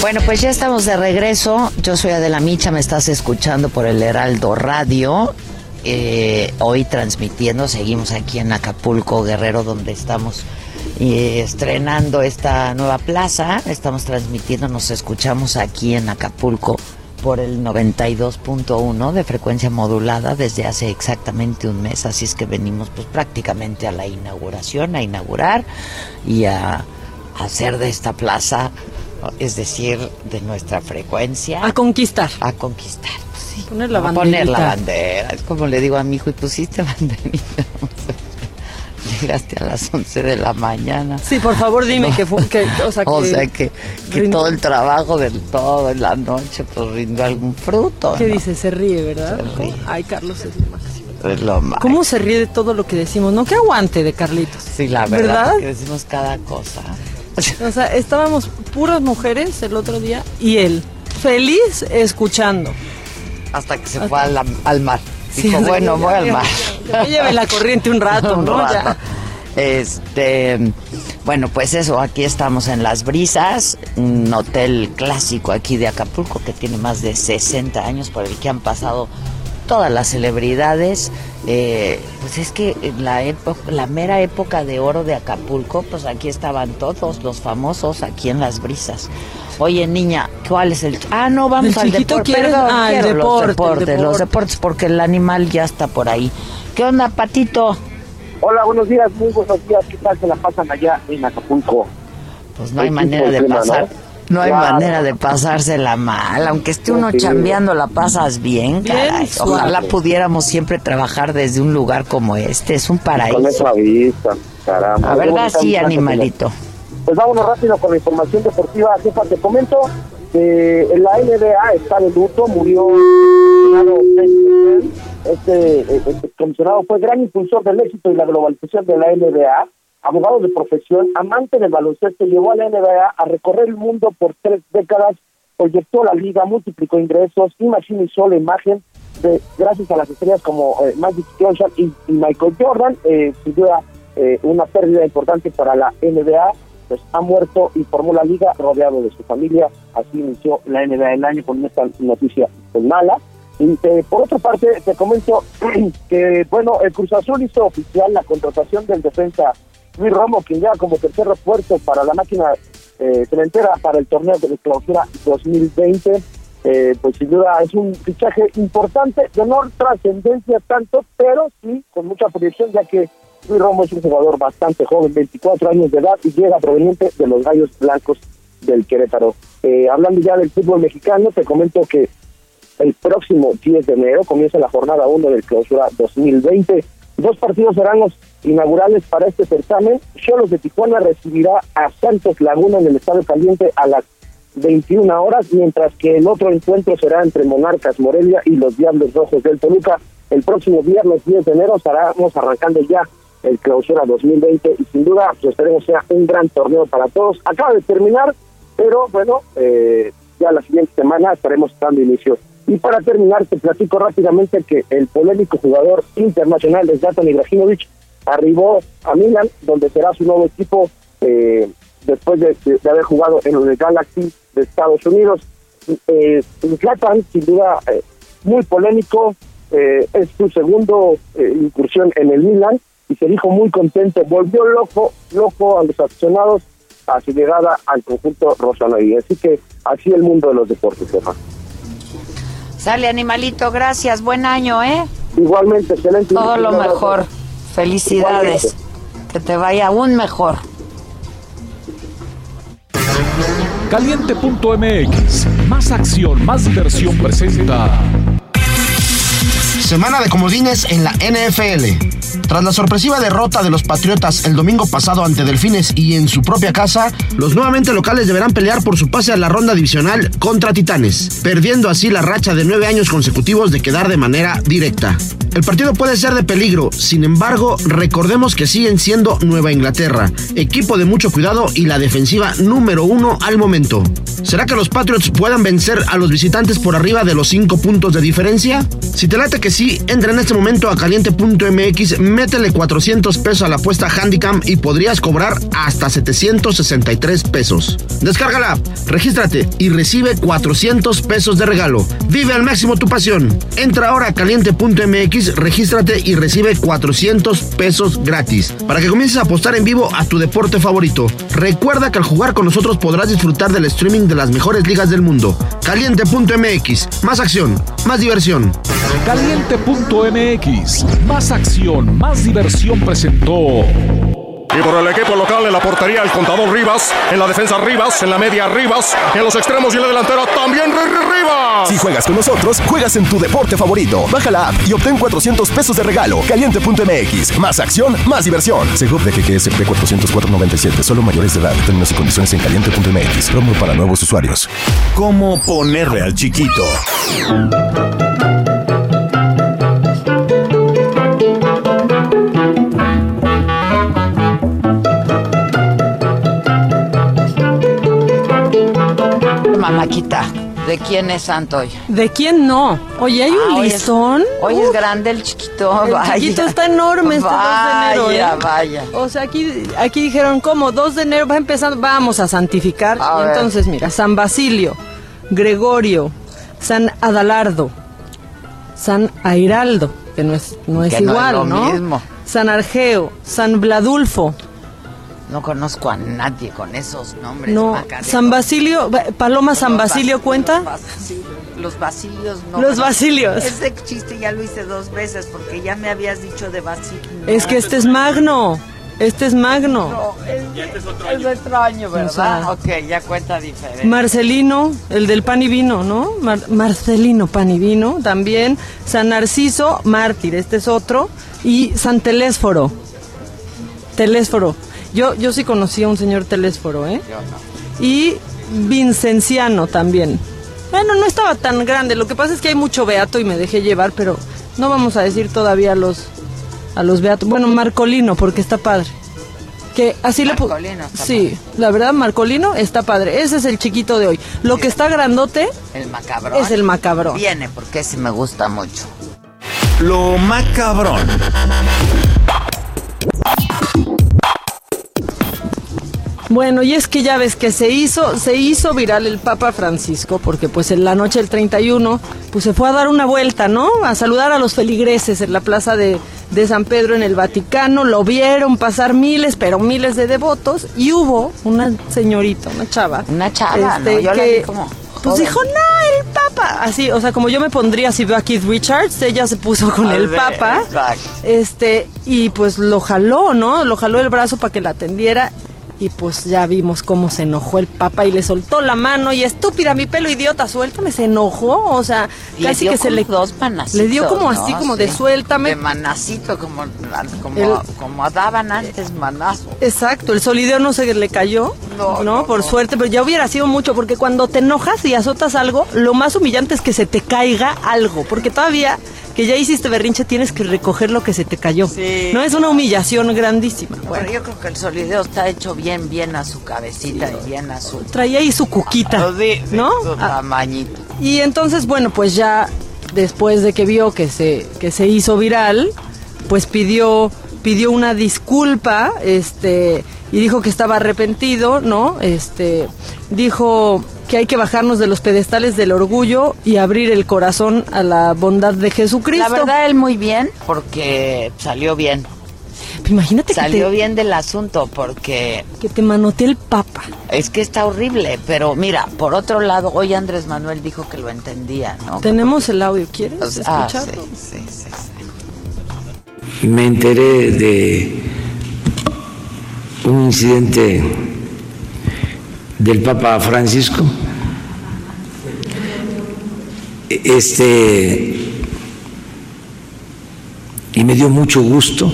Bueno, pues ya estamos de regreso. Yo soy Adela Micha, me estás escuchando por el Heraldo Radio. Eh, hoy transmitiendo, seguimos aquí en Acapulco, Guerrero, donde estamos eh, estrenando esta nueva plaza. Estamos transmitiendo, nos escuchamos aquí en Acapulco por el 92.1 de frecuencia modulada desde hace exactamente un mes, así es que venimos pues prácticamente a la inauguración, a inaugurar y a hacer de esta plaza, es decir, de nuestra frecuencia.
A conquistar.
A conquistar. Sí.
Poner la
a poner la bandera. Es como le digo a mi hijo, y pusiste banderita. Llegaste a las 11 de la mañana.
Sí, por favor, dime que fue. Que, o sea, que,
O sea que, que todo el trabajo del todo en la noche pues rindió algún fruto.
¿Qué
¿no?
dice? Se ríe, ¿verdad?
Se ríe.
Ay, Carlos es lo máximo.
Es lo más.
¿Cómo se ríe de todo lo que decimos? No, que aguante de Carlitos.
Sí, la verdad,
¿Verdad?
porque decimos cada cosa.
O sea, estábamos puras mujeres el otro día y él, feliz escuchando.
Hasta que se fue al, al mar. Dijo, bueno, voy al mar.
me lleve la corriente un rato,
Un
¿no?
rato.
Ya.
Este, bueno, pues eso, aquí estamos en Las Brisas, un hotel clásico aquí de Acapulco que tiene más de 60 años por el que han pasado todas las celebridades. Eh, pues es que en la época, la mera época de oro de Acapulco, pues aquí estaban todos los famosos aquí en Las Brisas. Oye, niña, ¿cuál es el...? Ah, no, vamos
¿El
al deporte.
quieres?
Perdón,
Ah, el
quiero
deporte,
deportes, los
deporte.
deportes, porque el animal ya está por ahí. ¿Qué onda, Patito?
Hola, buenos días, muy buenos días. ¿Qué tal se la pasan allá en Acapulco?
Pues no hay
Hay
manera de
¿no?
No hay manera de pasársela mal, aunque esté uno
Sí.
chambeando, la pasas bien,
Bien
caray.
suave.
Ojalá pudiéramos siempre trabajar desde un lugar como este, es un
Con
paraíso.
esa vista, caramba.
La verdad sí, animalito.
Pues vámonos rápido con la información deportiva. Jefa, te comento que en la NBA está de luto, murió el comisionado Peyton. este, eh, este comisionado fue gran impulsor del éxito y la globalización de la NBA, abogado de profesión, amante del baloncesto, llevó a la NBA a recorrer el mundo por tres décadas, proyectó la liga, multiplicó ingresos y la imagen de, gracias a las estrellas como eh, Magic Johnson y, Michael Jordan, eh, sin eh, una pérdida importante para la NBA, pues ha muerto y formó la liga rodeado de su familia, así inició la NBA el año con esta noticia pues, mala. Y eh, por otra parte, te comento que, bueno, el Cruz Azul hizo oficial la contratación del defensa Luis Romo, quien ya como tercer refuerzo para la máquina eh, para el torneo de clausura 2020. Eh, pues sin duda es un fichaje importante, de no trascendencia tanto, pero sí con mucha proyección, ya que Luis Romo es un jugador bastante joven, 24 años de edad, y llega proveniente de los Gallos Blancos del Querétaro. Eh, hablando ya del fútbol mexicano, te comento que el próximo 10 de enero comienza la jornada 1 del clausura 2020. Dos partidos serán los inaugurales para este certamen. Cholos de Tijuana recibirá a Santos Laguna en el Estadio Caliente a las 21 horas, mientras que el otro encuentro será entre Monarcas Morelia y los Diablos Rojos del Toluca. El próximo viernes 10 de enero estaremos arrancando ya el clausura 2020 y sin duda pues esperemos sea un gran torneo para todos. Acaba de terminar, pero bueno, eh, ya la siguiente semana estaremos dando inicio. Y para terminar, te platico rápidamente que el polémico jugador internacional de Zlatan Ibrahimovic arribó a Milan, donde será su nuevo equipo eh, después de, haber jugado en el Galaxy de Estados Unidos. Eh, Zlatan, sin duda, eh, muy polémico, eh, es su segundo incursión en el Milan y se dijo muy contento, volvió loco, loco a los aficionados a su llegada al conjunto rosanaví. Así que así el mundo de los deportes, Jefa.
Sale animalito, gracias, buen año, ¿eh?
Igualmente, excelente.
Todo lo mejor. Felicidades. Que te vaya aún mejor.
Caliente.mx. Más acción, más diversión presenta.
Semana de comodines en la NFL. Tras la sorpresiva derrota de los Patriotas el domingo pasado ante Delfines y en su propia casa, los nuevamente locales deberán pelear por su pase a la ronda divisional contra Titanes, perdiendo así la racha de nueve años consecutivos de quedar de manera directa. El partido puede ser de peligro, sin embargo, recordemos que siguen siendo Nueva Inglaterra, equipo de mucho cuidado y la defensiva número uno al momento. ¿Será que los Patriots puedan vencer a los visitantes por arriba de los 5 puntos de diferencia? Si te late que sí, entra en este momento a caliente.mx, métele 400 pesos a la apuesta Handicam y podrías cobrar hasta 763 pesos. Descarga la app, regístrate y recibe 400 pesos de regalo. Vive al máximo tu pasión. Entra ahora a caliente.mx, regístrate y recibe 400 pesos gratis para que comiences a apostar en vivo a tu deporte favorito. Recuerda que al jugar con nosotros podrás disfrutar del streaming de las mejores ligas del mundo. Caliente.mx, más acción, más diversión.
Caliente.mx. Más acción, más diversión presentó.
Y por el equipo local en la portería el contador Rivas, en la defensa Rivas, en la media Rivas, en los extremos y en la delantera también Ri- Ri- Rivas.
Si juegas con nosotros, juegas en tu deporte favorito. Baja la app y obtén 400 pesos de regalo. Caliente.mx. Más acción, más diversión. Segov de GGSP 404.97. Solo mayores de edad. Términos y condiciones en caliente.mx. Promo para nuevos usuarios.
¿Cómo ponerle al chiquito?
Mamáquita, ¿de quién es santo hoy?
¿De quién no? Oye, hay un
Ah, hoy es-
listón.
Hoy es grande el chiquito.
El
vaya.
chiquito está enorme este 2 de enero.
Vaya,
¿eh?
vaya.
O sea, aquí, aquí dijeron, ¿cómo? 2 de enero va empezando, vamos a santificar.
A
Y
ver.
entonces, mira, San Basilio, Gregorio, San Adalardo, San Airaldo, que no es, no es
Que no es
igual,
lo
¿no?
mismo.
San Argeo, San Bladulfo,
No conozco a nadie con esos nombres.
no,
Maca,
San Basilio, ba- Paloma San
Los
Basilio
bas-
cuenta.
Los, bas- los basilios no.
Los basilios.
Ese chiste ya lo hice dos veces porque ya me habías dicho de basilio.
Es que este es magno. Este es Magno.
Es extraño, ¿verdad?
O sea,
ok, ya cuenta diferente.
Marcelino, el del pan y vino, ¿no? Mar- Marcelino pan y vino también. San Narciso, mártir, este es otro. Y San Telésforo. Telésforo. Yo, yo sí conocí a un señor Telésforo, ¿eh? Y Vincenciano también. Bueno, no estaba tan grande. Lo que pasa es que hay mucho beato y me dejé llevar, pero no vamos a decir todavía a los, a los beatos. Bueno, Marcolino, porque está padre. Que así le
Marcolino está
Sí, la verdad, Marcolino está padre. Ese es el chiquito de hoy. Lo que está grandote
El macabrón.
es el macabrón.
Viene, porque ese me gusta mucho.
Lo macabrón.
Bueno, y es que ya ves que se hizo, se hizo viral el Papa Francisco, porque pues en la noche del 31, pues se fue a dar una vuelta, ¿no? A saludar a los feligreses en la plaza de, de San Pedro en el Vaticano, lo vieron pasar miles, pero miles de devotos, y hubo una señorita, una chava.
Una chava, ¿no? Yo la vi como
Pues
joven.
dijo, no, el Papa. Así, o sea, como yo me pondría si veo a Keith Richards, ella se puso con
A
el
ver,
Papa. Este, y pues lo jaló, ¿no? Lo jaló el brazo para que la atendiera. Y pues ya vimos cómo se enojó el papa y le soltó la mano y estúpida, mi pelo idiota, suéltame, se enojó, o sea,
Le
casi
dio
que se le
dos manacitos,
le dio como
¿no?
así como de
Sí.
suéltame.
De manacito, como, como,
El-
como daban antes manazo.
Exacto, el solideo no se le cayó, no, por suerte, pero ya hubiera sido mucho, porque cuando te enojas y azotas algo, lo más humillante es que se te caiga algo, porque todavía que ya hiciste berrinche tienes que recoger lo que se te cayó.
Sí.
No es una humillación grandísima.
Bueno, yo creo que el solideo está hecho bien, bien a su cabecita y bien a su...
Traía ahí su cuquita,
Sí, sí,
¿no?
Su
Ah,
tamañito.
Y entonces, bueno, pues ya después de que vio que se, que se hizo viral, pues pidió, pidió una disculpa, este, y dijo que estaba arrepentido, ¿no? Este, dijo que hay que bajarnos de los pedestales del orgullo y abrir el corazón a la bondad de Jesucristo.
La verdad, él muy bien, porque salió bien.
Imagínate que
Salió
te-
bien del asunto, porque
que te manotea el Papa.
es que está horrible. Pero mira, por otro lado, hoy Andrés Manuel dijo que lo entendía, ¿no?
Tenemos el audio, ¿quieres
O sea, ah,
escucharlo?
sí, sí, sí, sí.
me enteré de un incidente del Papa Francisco. Este y me dio mucho gusto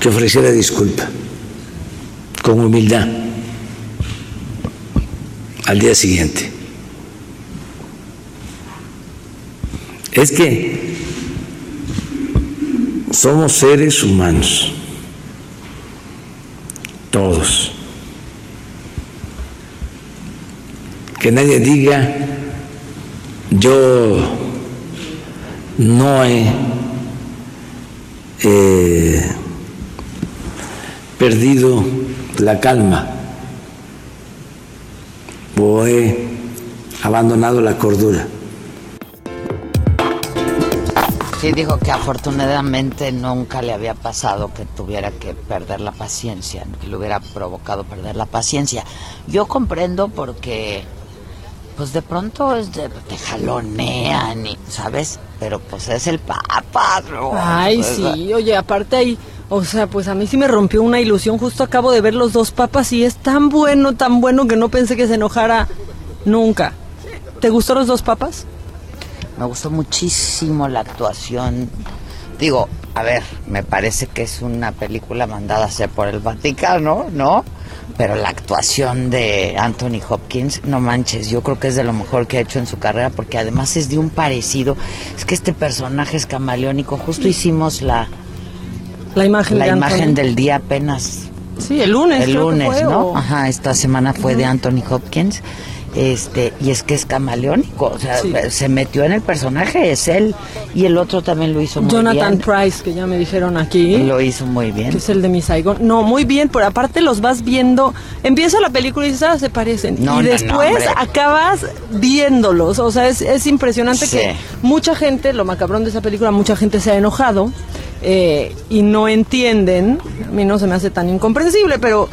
que ofreciera disculpa con humildad al día siguiente. Es que somos seres humanos, todos. Que nadie diga, yo no he eh, perdido la calma o he abandonado la cordura.
Sí, dijo que afortunadamente nunca le había pasado que tuviera que perder la paciencia, que le hubiera provocado perder la paciencia. Yo comprendo porque, pues de pronto es de- te jalonean, y, ¿sabes? Pero pues es el papa, ¿no?
Ay,
Pues,
sí, oye, aparte ahí, o sea, pues a mí sí me rompió una ilusión. Justo acabo de ver los dos papas y es tan bueno, tan bueno que no pensé que se enojara nunca. ¿Te gustó los dos papas?
Me gustó muchísimo la actuación. Digo, a ver, me parece que es una película mandada a hacer por el Vaticano, ¿no? Pero la actuación de Anthony Hopkins, no manches, yo creo que es de lo mejor que ha hecho en su carrera, porque además es de un parecido. Es que este personaje es camaleónico. Justo hicimos la,
La imagen
la
de
imagen del día apenas
Sí, el lunes.
el lunes,
fue,
¿no?
o-
Ajá, esta semana fue de Anthony Hopkins. Este, y es que es camaleónico, o sea,
Sí.
se metió en el personaje, es él, y el otro también lo hizo muy
Jonathan
bien.
Price, que ya me dijeron aquí.
Lo hizo muy bien.
Que es el de mi Saigon. No, muy bien, pero aparte los vas viendo. Empieza la película y dices, ah, se parecen.
No,
y
no,
después acabas viéndolos. O sea, es, es impresionante
Sí.
que mucha gente, lo macabrón de esa película, mucha gente se ha enojado eh, y no entienden. A mí no se me hace tan incomprensible, pero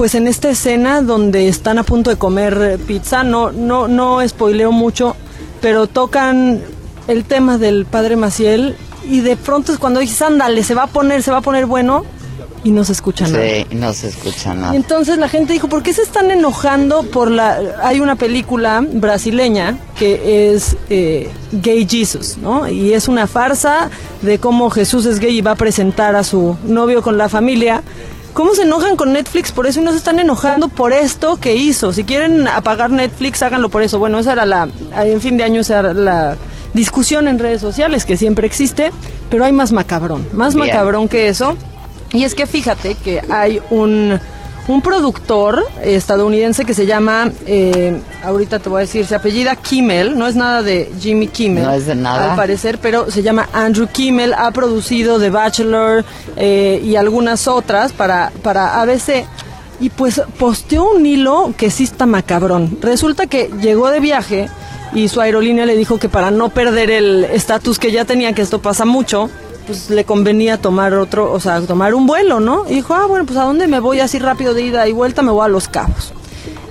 pues en esta escena donde están a punto de comer pizza, no, no, no spoileo mucho, pero tocan el tema del padre Maciel y de pronto es cuando dices, ándale, se va a poner, se va a poner bueno, y no se escucha nada.
Sí, no se escucha nada.
Y entonces la gente dijo, ¿por qué se están enojando por la... Hay una película brasileña que es eh, Gay Jesus, ¿no? Y es una farsa de cómo Jesús es gay y va a presentar a su novio con la familia. ¿Cómo se enojan con Netflix por eso y no se están enojando por esto que hizo? Si quieren apagar Netflix, háganlo por eso. Bueno, esa era la... En fin de año esa era la discusión en redes sociales que siempre existe, pero hay más macabrón. Más
Bien.
macabrón que eso. Y es que fíjate que hay un, un productor estadounidense que se llama, eh, ahorita te voy a decir, se apellida Kimmel, no es nada de Jimmy Kimmel.
No es de nada.
Al parecer, pero se llama Andrew Kimmel, ha producido The Bachelor eh, y algunas otras para, para ABC. Y pues posteó un hilo que sí está macabrón. Resulta que llegó de viaje y su aerolínea le dijo que para no perder el estatus que ya tenía, que esto pasa mucho, pues le convenía tomar otro, o sea, tomar un vuelo, ¿no? Y dijo, ah, bueno, pues a dónde me voy así rápido de ida y vuelta, me voy a Los Cabos.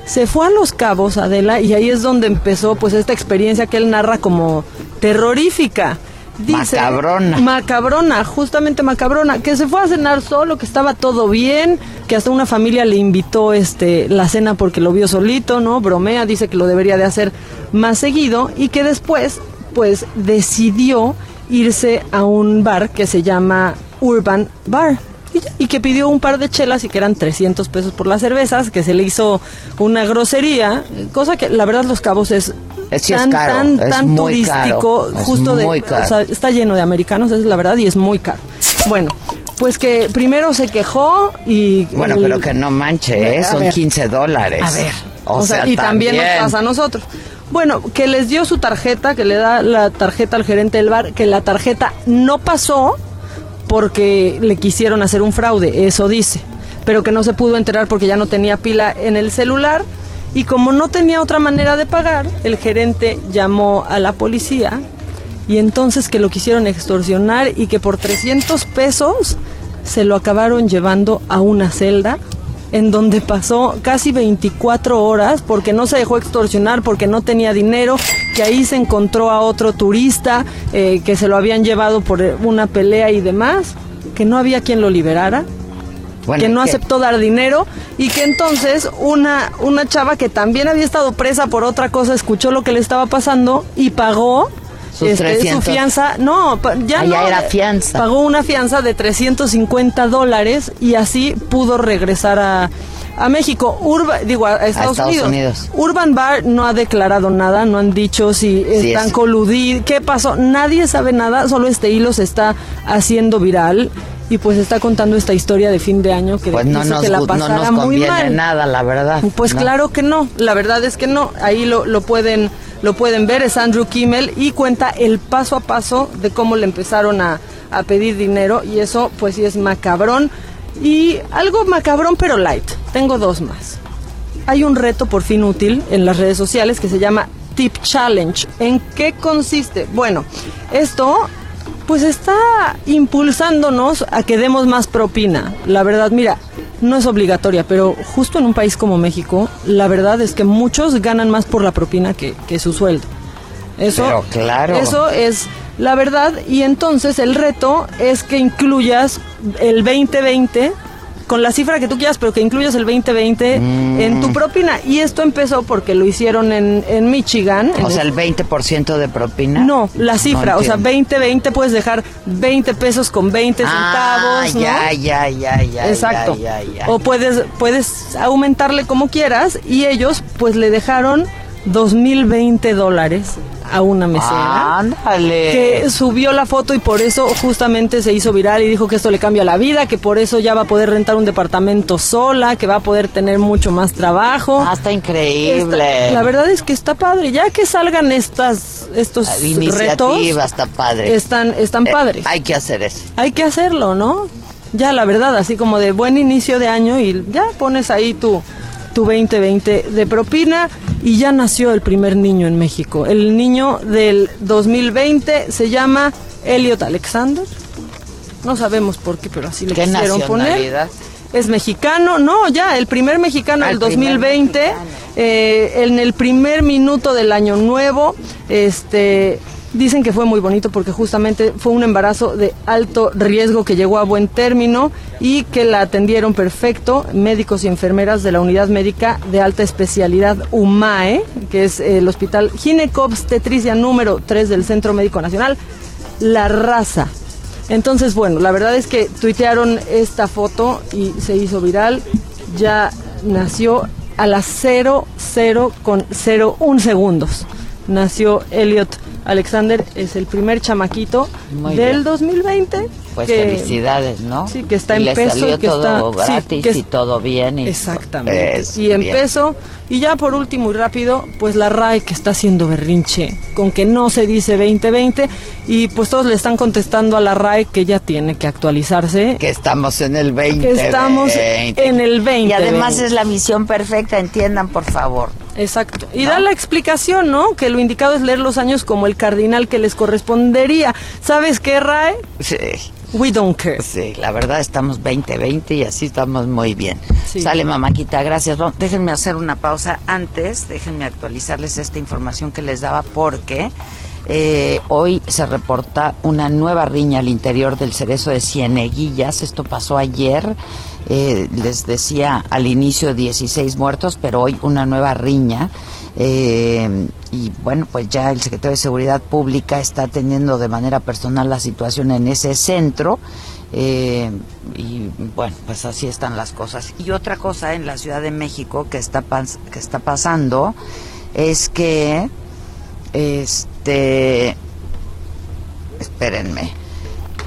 Se fue a Los Cabos, Adela, y ahí es donde empezó pues esta experiencia que él narra como terrorífica. Dice,
Macabrona.
Macabrona, justamente macabrona, que se fue a cenar solo, que estaba todo bien, que hasta una familia le invitó este la cena porque lo vio solito, ¿no? Bromea, dice que lo debería de hacer más seguido y que después pues decidió irse a un bar que se llama Urban Bar. Y, que pidió un par de chelas y que eran 300 pesos por las cervezas, que se le hizo una grosería, cosa que la verdad Los Cabos es tan,
caro,
tan,
es
tan turístico,
caro,
justo de, o sea, está lleno de americanos, es la verdad, y es muy caro. Bueno, pues que primero se quejó y...
Bueno,
el-
pero que no manche, ¿eh? Son
ver.
15 dólares.
A ver.
O, sea,
y también nos pasa a nosotros. Bueno, que les dio su tarjeta, que le da la tarjeta al gerente del bar, que la tarjeta no pasó porque le quisieron hacer un fraude, eso dice, pero que no se pudo enterar porque ya no tenía pila en el celular. Y como no tenía otra manera de pagar, el gerente llamó a la policía y entonces que lo quisieron extorsionar y que por 300 pesos se lo acabaron llevando a una celda en donde pasó casi 24 horas porque no se dejó extorsionar, porque no tenía dinero, que ahí se encontró a otro turista eh, que se lo habían llevado por eh, una pelea y demás, que no había quien lo liberara,
Bueno,
que no
¿qué?
aceptó dar dinero y que entonces una, una chava que también había estado presa por otra cosa escuchó lo que le estaba pasando y pagó
Sus
este, su
300.
fianza. No, ya
Ah,
no.
era fianza.
Pagó una fianza de 350 dólares y así pudo regresar a, a México, Urba, digo, a Estados,
Estados
Unidos.
Unidos.
Urban Bar no ha declarado nada, no han dicho si
Sí,
están
es-
coludidos, qué pasó, nadie sabe nada, solo este hilo se está haciendo viral y pues está contando esta historia de fin de año que
Pues no nos,
que la
gu- no
pasara
nos
muy
conviene
mal.
nada, la verdad.
Pues
No.
claro que no, la verdad es que no. Ahí lo, lo pueden lo pueden ver, es Andrew Kimmel y cuenta el paso a paso de cómo le empezaron a, a pedir dinero y eso pues sí es macabrón y algo macabrón pero light. Tengo dos más. Hay un reto por fin útil en las redes sociales que se llama Tip Challenge. ¿En qué consiste? Bueno, esto pues está impulsándonos a que demos más propina. La verdad, mira, no es obligatoria, pero justo en un país como México, la verdad es que muchos ganan más por la propina que, que su sueldo. Eso,
Pero claro.
eso es la verdad y entonces el reto es que incluyas el 2020 con la cifra que tú quieras, pero que incluyas el 2020 en
Mm.
tu propina. Y esto empezó porque lo hicieron en, en Michigan. en
O sea, el 20% de propina.
no, la cifra, o sea,
entiendo.
20, 20 puedes dejar 20 pesos con 20
Ah,
centavos, ¿no?
ya, ya, ya, ya.
Exacto.
ya, ya, ya.
O puedes puedes aumentarle como quieras y ellos pues le dejaron 2020 dólares a una mesera.
Ándale.
Que subió la foto y por eso justamente se hizo viral y dijo que esto le cambia la vida, que por eso ya va a poder rentar un departamento sola, que va a poder tener mucho más trabajo.
Ah, está increíble.
Está- la verdad es que está padre. Ya que salgan estas estos retos,
está padre.
están están
Eh,
padres.
hay que hacer eso.
Hay que hacerlo, ¿no? Ya la verdad, así como de buen inicio de año y ya pones ahí tu tu 2020 de propina y ya nació el primer niño en México. El niño del 2020 se llama Elliot Alexander. No sabemos por qué, pero así le
¿Qué
quisieron poner. Es mexicano, no, ya, el primer mexicano
Ah,
del
el primer
2020, eh, en el primer minuto del año nuevo, este, Dicen que fue muy bonito porque justamente fue un embarazo de alto riesgo que llegó a buen término y que la atendieron perfecto médicos y enfermeras de la unidad médica de alta especialidad UMAE, que es el hospital Ginecobstetricia número 3 del Centro Médico Nacional, La Raza. Entonces, bueno, la verdad es que tuitearon esta foto y se hizo viral. Ya nació a las 00 con 01 segundos. Nació Elliot Alexander, es el primer chamaquito
Muy
del
bien.
2020.
Pues
que-
felicidades, ¿no?
Sí, que está
Y
en
le
peso
salió
y que
todo
está sí,
gratis
que es-
y todo bien. Y
Exactamente.
Es
y en
bien.
peso. Y ya por último y rápido, pues la RAE que está haciendo berrinche con que no se dice 2020 y pues todos le están contestando a la RAE que ya tiene que actualizarse.
Que estamos en el 20.
Que estamos en el 20.
Y además es la misión perfecta, entiendan por favor.
Exacto. Y da la explicación, ¿no? Que lo indicado es leer los años como el cardinal que les correspondería. ¿Sabes qué, RAE?
Sí.
We don't care.
Sí, la verdad estamos 2020 y así estamos muy bien.
Sí.
Sale mamáquita, gracias. Déjenme hacer una pausa antes, déjenme actualizarles esta información que les daba porque eh, hoy se reporta una nueva riña al interior del cerezo de Cieneguillas. Esto pasó ayer. Eh, les decía al inicio 16 muertos, pero hoy una nueva riña. Eh, y bueno, pues ya el secretario de Seguridad Pública está atendiendo de manera personal la situación en ese centro. Eh, y bueno, pues así están las cosas. Y otra cosa en la Ciudad de México que está, que está pasando es que, este, espérenme,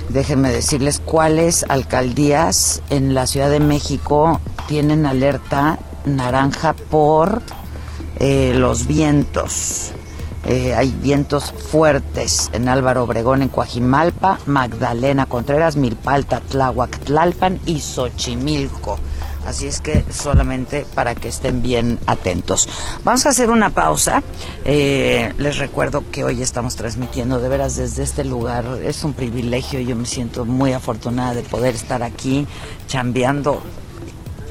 déjenme decirles cuáles alcaldías en la Ciudad de México tienen alerta naranja por eh, los vientos. Eh, hay vientos fuertes en Álvaro Obregón, en Coajimalpa, Magdalena Contreras, Milpalta, Tláhuac, Tlalpan y Xochimilco. Así es que solamente para que estén bien atentos. Vamos a hacer una pausa. Eh, les recuerdo que hoy estamos transmitiendo de veras desde este lugar. Es un privilegio. Yo me siento muy afortunada de poder estar aquí chambeando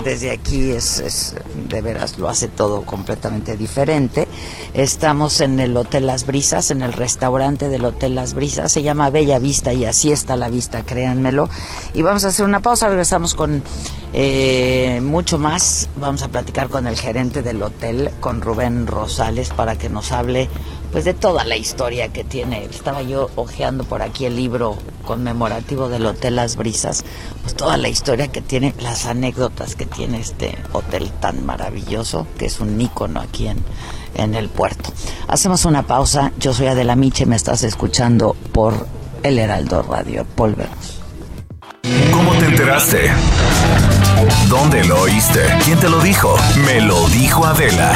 desde aquí es, de veras lo hace todo completamente diferente. Estamos en el Hotel Las Brisas, en el restaurante del Hotel Las Brisas, se llama Bella Vista y así está la vista, créanmelo. Y vamos a hacer una pausa, regresamos con eh, mucho más. Vamos a platicar con el gerente del hotel, con Rubén Rosales, para que nos hable pues de toda la historia que tiene. Estaba yo hojeando por aquí el libro conmemorativo del Hotel Las Brisas, pues toda la historia que tiene, las anécdotas que tiene este hotel tan maravilloso, que es un ícono aquí en, en el puerto. Hacemos una pausa, yo soy Adela Miche, me estás escuchando por El Heraldo Radio. Volvemos.
¿Cómo te enteraste? ¿Dónde lo oíste? ¿Quién te lo dijo? Me lo dijo Adela.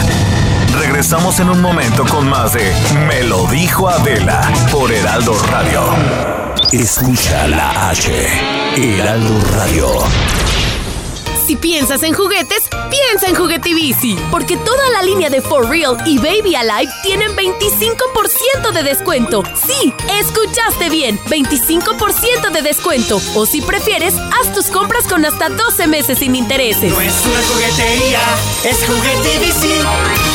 Regresamos en un momento con más de Me lo dijo Adela por Heraldo Radio. Escucha la H. Heraldo Radio.
Si piensas en juguetes, piensa en Juguetivici, porque toda la línea de For Real y Baby Alive tienen 25% de descuento. Sí, escuchaste bien, 25% de descuento. O si prefieres, haz tus compras con hasta 12 meses sin intereses.
Nuestra juguetería es Juguetivici.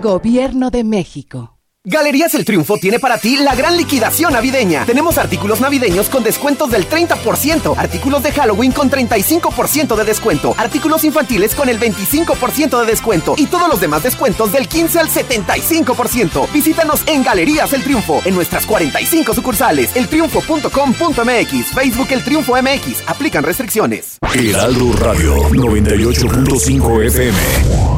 Gobierno de México.
Galerías El Triunfo tiene para ti la gran liquidación navideña. Tenemos artículos navideños con descuentos del 30%, artículos de Halloween con 35% de descuento, artículos infantiles con el 25% de descuento y todos los demás descuentos del 15 al 75%. Visítanos en Galerías El Triunfo, en nuestras 45 sucursales, eltriunfo.com.mx, Facebook El Triunfo MX. Aplican restricciones.
Heraldo Radio 98.5 FM.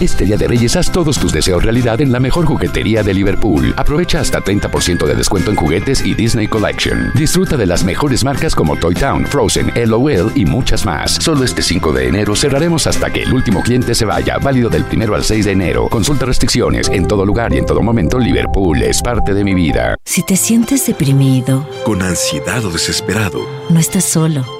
Este Día de Reyes haz todos tus deseos realidad en la mejor juguetería de Liverpool. Aprovecha hasta 30% de descuento en juguetes y Disney Collection. Disfruta de las mejores marcas como Toy Town, Frozen, LOL y muchas más. Solo este 5 de enero cerraremos hasta que el último cliente se vaya. Válido del 1 al 6 de enero. Consulta restricciones. En todo lugar y en todo momento, Liverpool es parte de mi vida.
Si te sientes deprimido,
con ansiedad o desesperado,
no estás solo.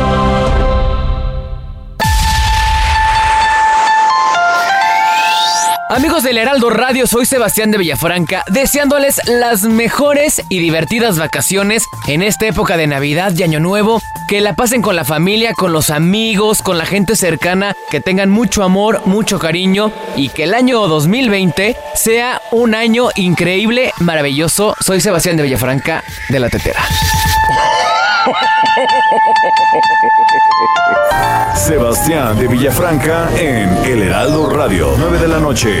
Amigos del Heraldo Radio, soy Sebastián de Villafranca, deseándoles las mejores y divertidas vacaciones en esta época de Navidad y Año Nuevo. Que la pasen con la familia, con los amigos, con la gente cercana, que tengan mucho amor, mucho cariño y que el año 2020 sea un año increíble, maravilloso. Soy Sebastián de Villafranca de la Tetera.
Sebastián de Villafranca en El Heraldo Radio, 9 de la noche,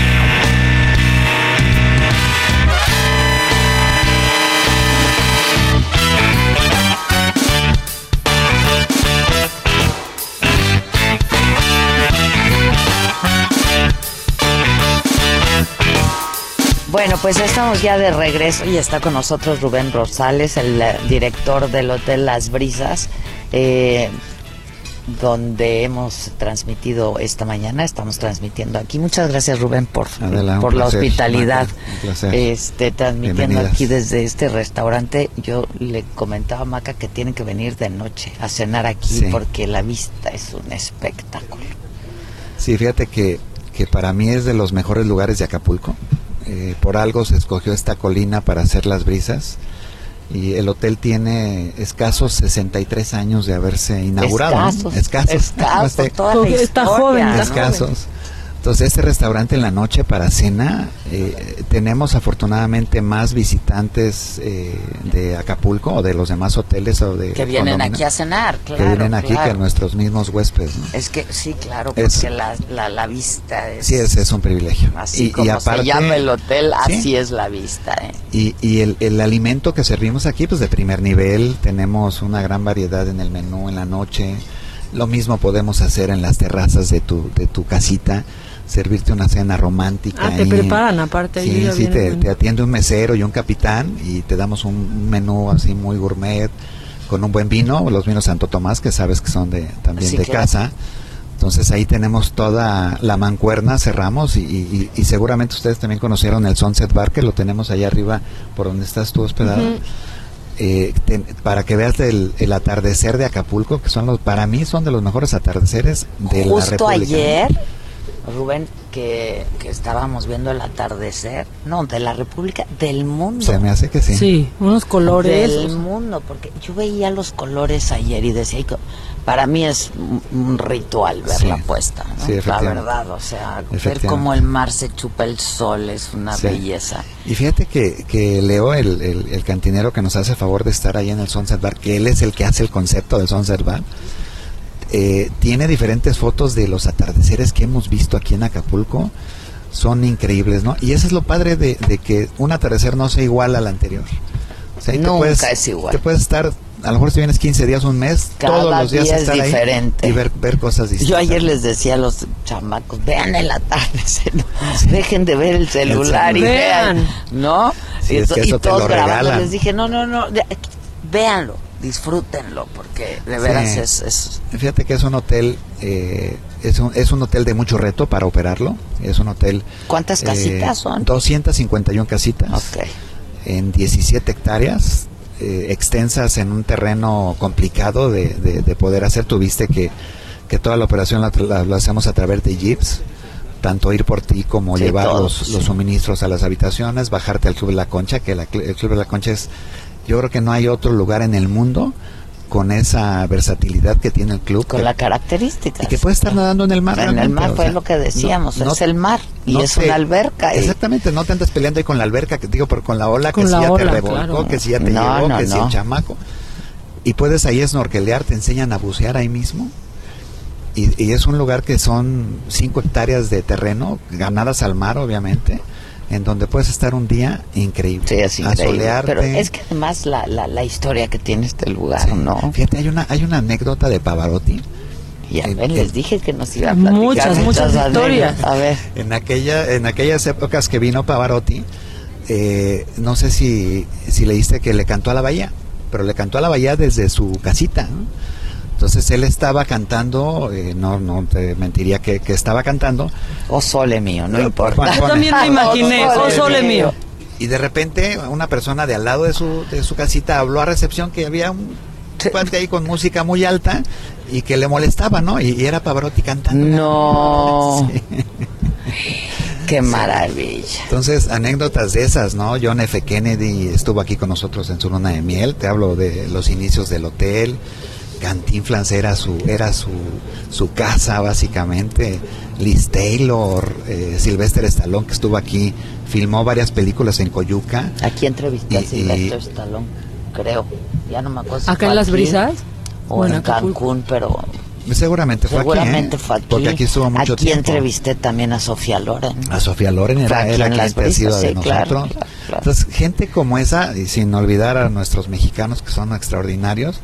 Bueno, pues estamos ya de regreso y está con nosotros Rubén Rosales, el eh, director del Hotel Las Brisas, eh, donde hemos transmitido esta mañana, estamos transmitiendo aquí. Muchas gracias Rubén por, por la hospitalidad. Este, transmitiendo aquí desde este restaurante. Yo le comentaba a Maca que tienen que venir de noche a cenar aquí porque la vista es un espectáculo.
Sí, fíjate que, que para mí es de los mejores lugares de Acapulco. Eh, por algo se escogió esta colina para hacer las brisas y el hotel tiene escasos 63 años de haberse inaugurado.
Escasos.
Escasos.
Escasos.
Entonces, este restaurante en la noche para cena, eh, tenemos afortunadamente más visitantes eh, de Acapulco o de los demás hoteles o de
Que vienen aquí a cenar, claro.
que vienen aquí
claro.
que nuestros mismos huéspedes. ¿no?
Es que sí, claro, porque
Es-
la, la, la vista es...
Sí, es, es un privilegio.
Así
y, y
como
aparte,
se llama el hotel,
Sí.
así es la vista. ¿eh?
Y, y el, el alimento que servimos aquí, pues de primer nivel, tenemos una gran variedad en el menú en la noche. Lo mismo podemos hacer en las terrazas de tu, de tu casita, servirte una cena romántica.
Ah, te
ahí.
preparan aparte.
Sí, sí, te, te atiende un mesero y un capitán y te damos un, menú así muy gourmet con un buen vino, los vinos Santo Tomás, que sabes que son de también de
claro.
casa. Entonces ahí tenemos toda la mancuerna, cerramos y, y- y seguramente ustedes también conocieron el Sunset Bar, que lo tenemos allá arriba por donde estás tú hospedado. Eh, te- para que veas el, el atardecer de Acapulco, que son los, para mí son de los mejores atardeceres de la
Justo
República.
ayer, Rubén, que, que estábamos viendo el atardecer, no, de la República, del mundo.
Se me hace que sí.
Sí, unos colores.
Del mundo, porque yo veía los colores ayer y decía, "Ay, co- para mí es un- ritual ver
Sí.
la puesta, ¿no?
Sí,
la verdad, o sea, ver cómo el mar se chupa el sol es una
Sí.
belleza.
Y fíjate que, que Leo, el, el- el cantinero que nos hace favor de estar ahí en el Sunset Bar, que él es el que hace el concepto del Sunset Bar, eh, tiene diferentes fotos de los atardeceres que hemos visto aquí en Acapulco. Son increíbles, ¿no? Y eso es lo padre de, de que un atardecer no sea igual al anterior. O sea, ahí te
Nunca
puedes-
es igual.
Te puedes estar, a lo mejor si vienes 15 días, un mes,
Cada
todos los días
día es
estar ahí
diferente.
y ver, ver cosas distintas.
Yo ayer les decía a los chamacos, vean el atardecer, dejen de ver el celular y
celular.
vean, ¿no?
Sí,
y,
es
to-
que
y
eso te
todos
lo
grabando
regalan.
les dije, no, no, no, véanlo, disfrútenlo, porque de veras
Sí.
es, es
Fíjate que es un hotel, eh, es, un, es un hotel de mucho reto para operarlo. Es un hotel.
¿Cuántas
eh,
casitas son?
251 casitas.
Ok.
En 17 hectáreas. eh, extensas en un terreno complicado de, de- de poder hacer. Tuviste que, que toda la operación la, la- la hacemos a través de jeeps, tanto ir por ti como
Sí,
llevar los,
sí.
los suministros a las habitaciones, bajarte al Club de la Concha, que la el Club de la Concha es, yo creo que no hay otro lugar en el mundo con esa versatilidad que tiene el club.
Con
que-
la característica.
y que puede estar nadando en el mar.
En el mar
o
fue
sea,
lo que decíamos,
no-
es el mar y
no
es una alberca. y-
Exactamente, no te andas peleando ahí con la alberca, que digo, pero con la ola
Con
que si ya
ola,
te revolcó,
claro.
que si ya te
No,
llevó,
no,
que si el chamaco. Y puedes ahí snorkelear, te enseñan a bucear ahí mismo. Y, y es un lugar que son cinco hectáreas de terreno, ganadas al mar, obviamente, en donde puedes estar un día increíble.
Sí, es increíble.
Asolearte.
Pero es que además la, la, la historia que tiene este lugar,
Sí.
¿no?
Fíjate, hay una, hay una anécdota de Pavarotti.
Ya
En-
ven,
en-
les dije que nos iba a platicar
Muchas, muchas historias.
A ver.
En aquella, en aquellas épocas que vino Pavarotti, eh, no sé si, si leíste que le cantó a la bahía, pero le cantó a la bahía desde su casita. ¿no? Entonces él estaba cantando, eh, no, no te mentiría que, que estaba cantando.
O sole mío, no
Pero,
importa.
Yo también me imaginé,
Oh,
oh sole mío.
Y de repente una persona de al lado de su, de su casita habló a recepción que había un cuate ahí con música muy alta y que le molestaba, ¿no? Y, y era Pavarotti cantando.
No.
Sí.
Qué maravilla.
Entonces, anécdotas de esas, ¿no? John F. Kennedy estuvo aquí con nosotros en su luna de miel. Te hablo de los inicios del hotel. Cantinflas era su, era su, su casa, básicamente. Liz Taylor, eh, Sylvester Stallone, que estuvo aquí, filmó varias películas en Coyuca.
Aquí entrevisté a
y-
Stallone, creo. Ya no me acuerdo. si
¿Acá
fue
en Las
aquí
Brisas?
O
¿O en
en? Cancún, pero
Seguramente fue
seguramente
aquí, ¿eh?
fue aquí.
Porque aquí estuvo mucho
Aquí
tiempo.
entrevisté también a Sofía Loren.
A Sofía Loren era, era
en
quien
Las
te ha sido de
sí, claro,
nosotros.
claro, claro.
Entonces, gente como esa, y sin olvidar a nuestros mexicanos que son extraordinarios,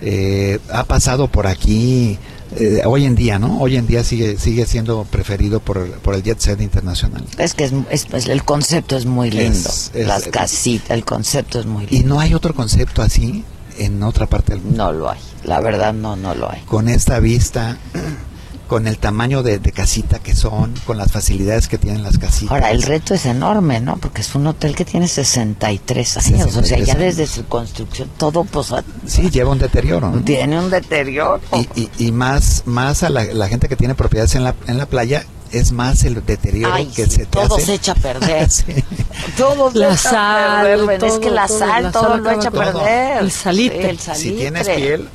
eh, ha pasado por aquí eh, hoy en día, ¿no? Hoy en día sigue sigue siendo preferido por, por el jet set internacional.
Es que es, es- es- el concepto es muy lindo.
Es-
Las casitas, el concepto es muy
Y
lindo.
no hay otro concepto así en otra parte del mundo.
No lo hay. La verdad, no, no lo hay.
Con esta vista, con el tamaño de, de casita que son, con las facilidades que tienen las casitas.
Ahora, el reto es enorme, ¿no? Porque es un hotel que tiene 63 años. o sea,
63
ya desde
años.
su construcción, todo pues
Sí, lleva un deterioro. ¿no?
tiene un deterioro.
y, y, y más más a la, la gente que tiene propiedades en la, en la playa es más el deterioro
Ay,
que
sí,
se te
todo
hace.
se echa a perder.
Sí.
Todo
La sal,
perder, ven, es
todo,
que la
todo,
sal,
la
todo
sal
lo
acaba
echa a
todo.
perder.
El salitre.
Sí, el
si
salitre.
tienes piel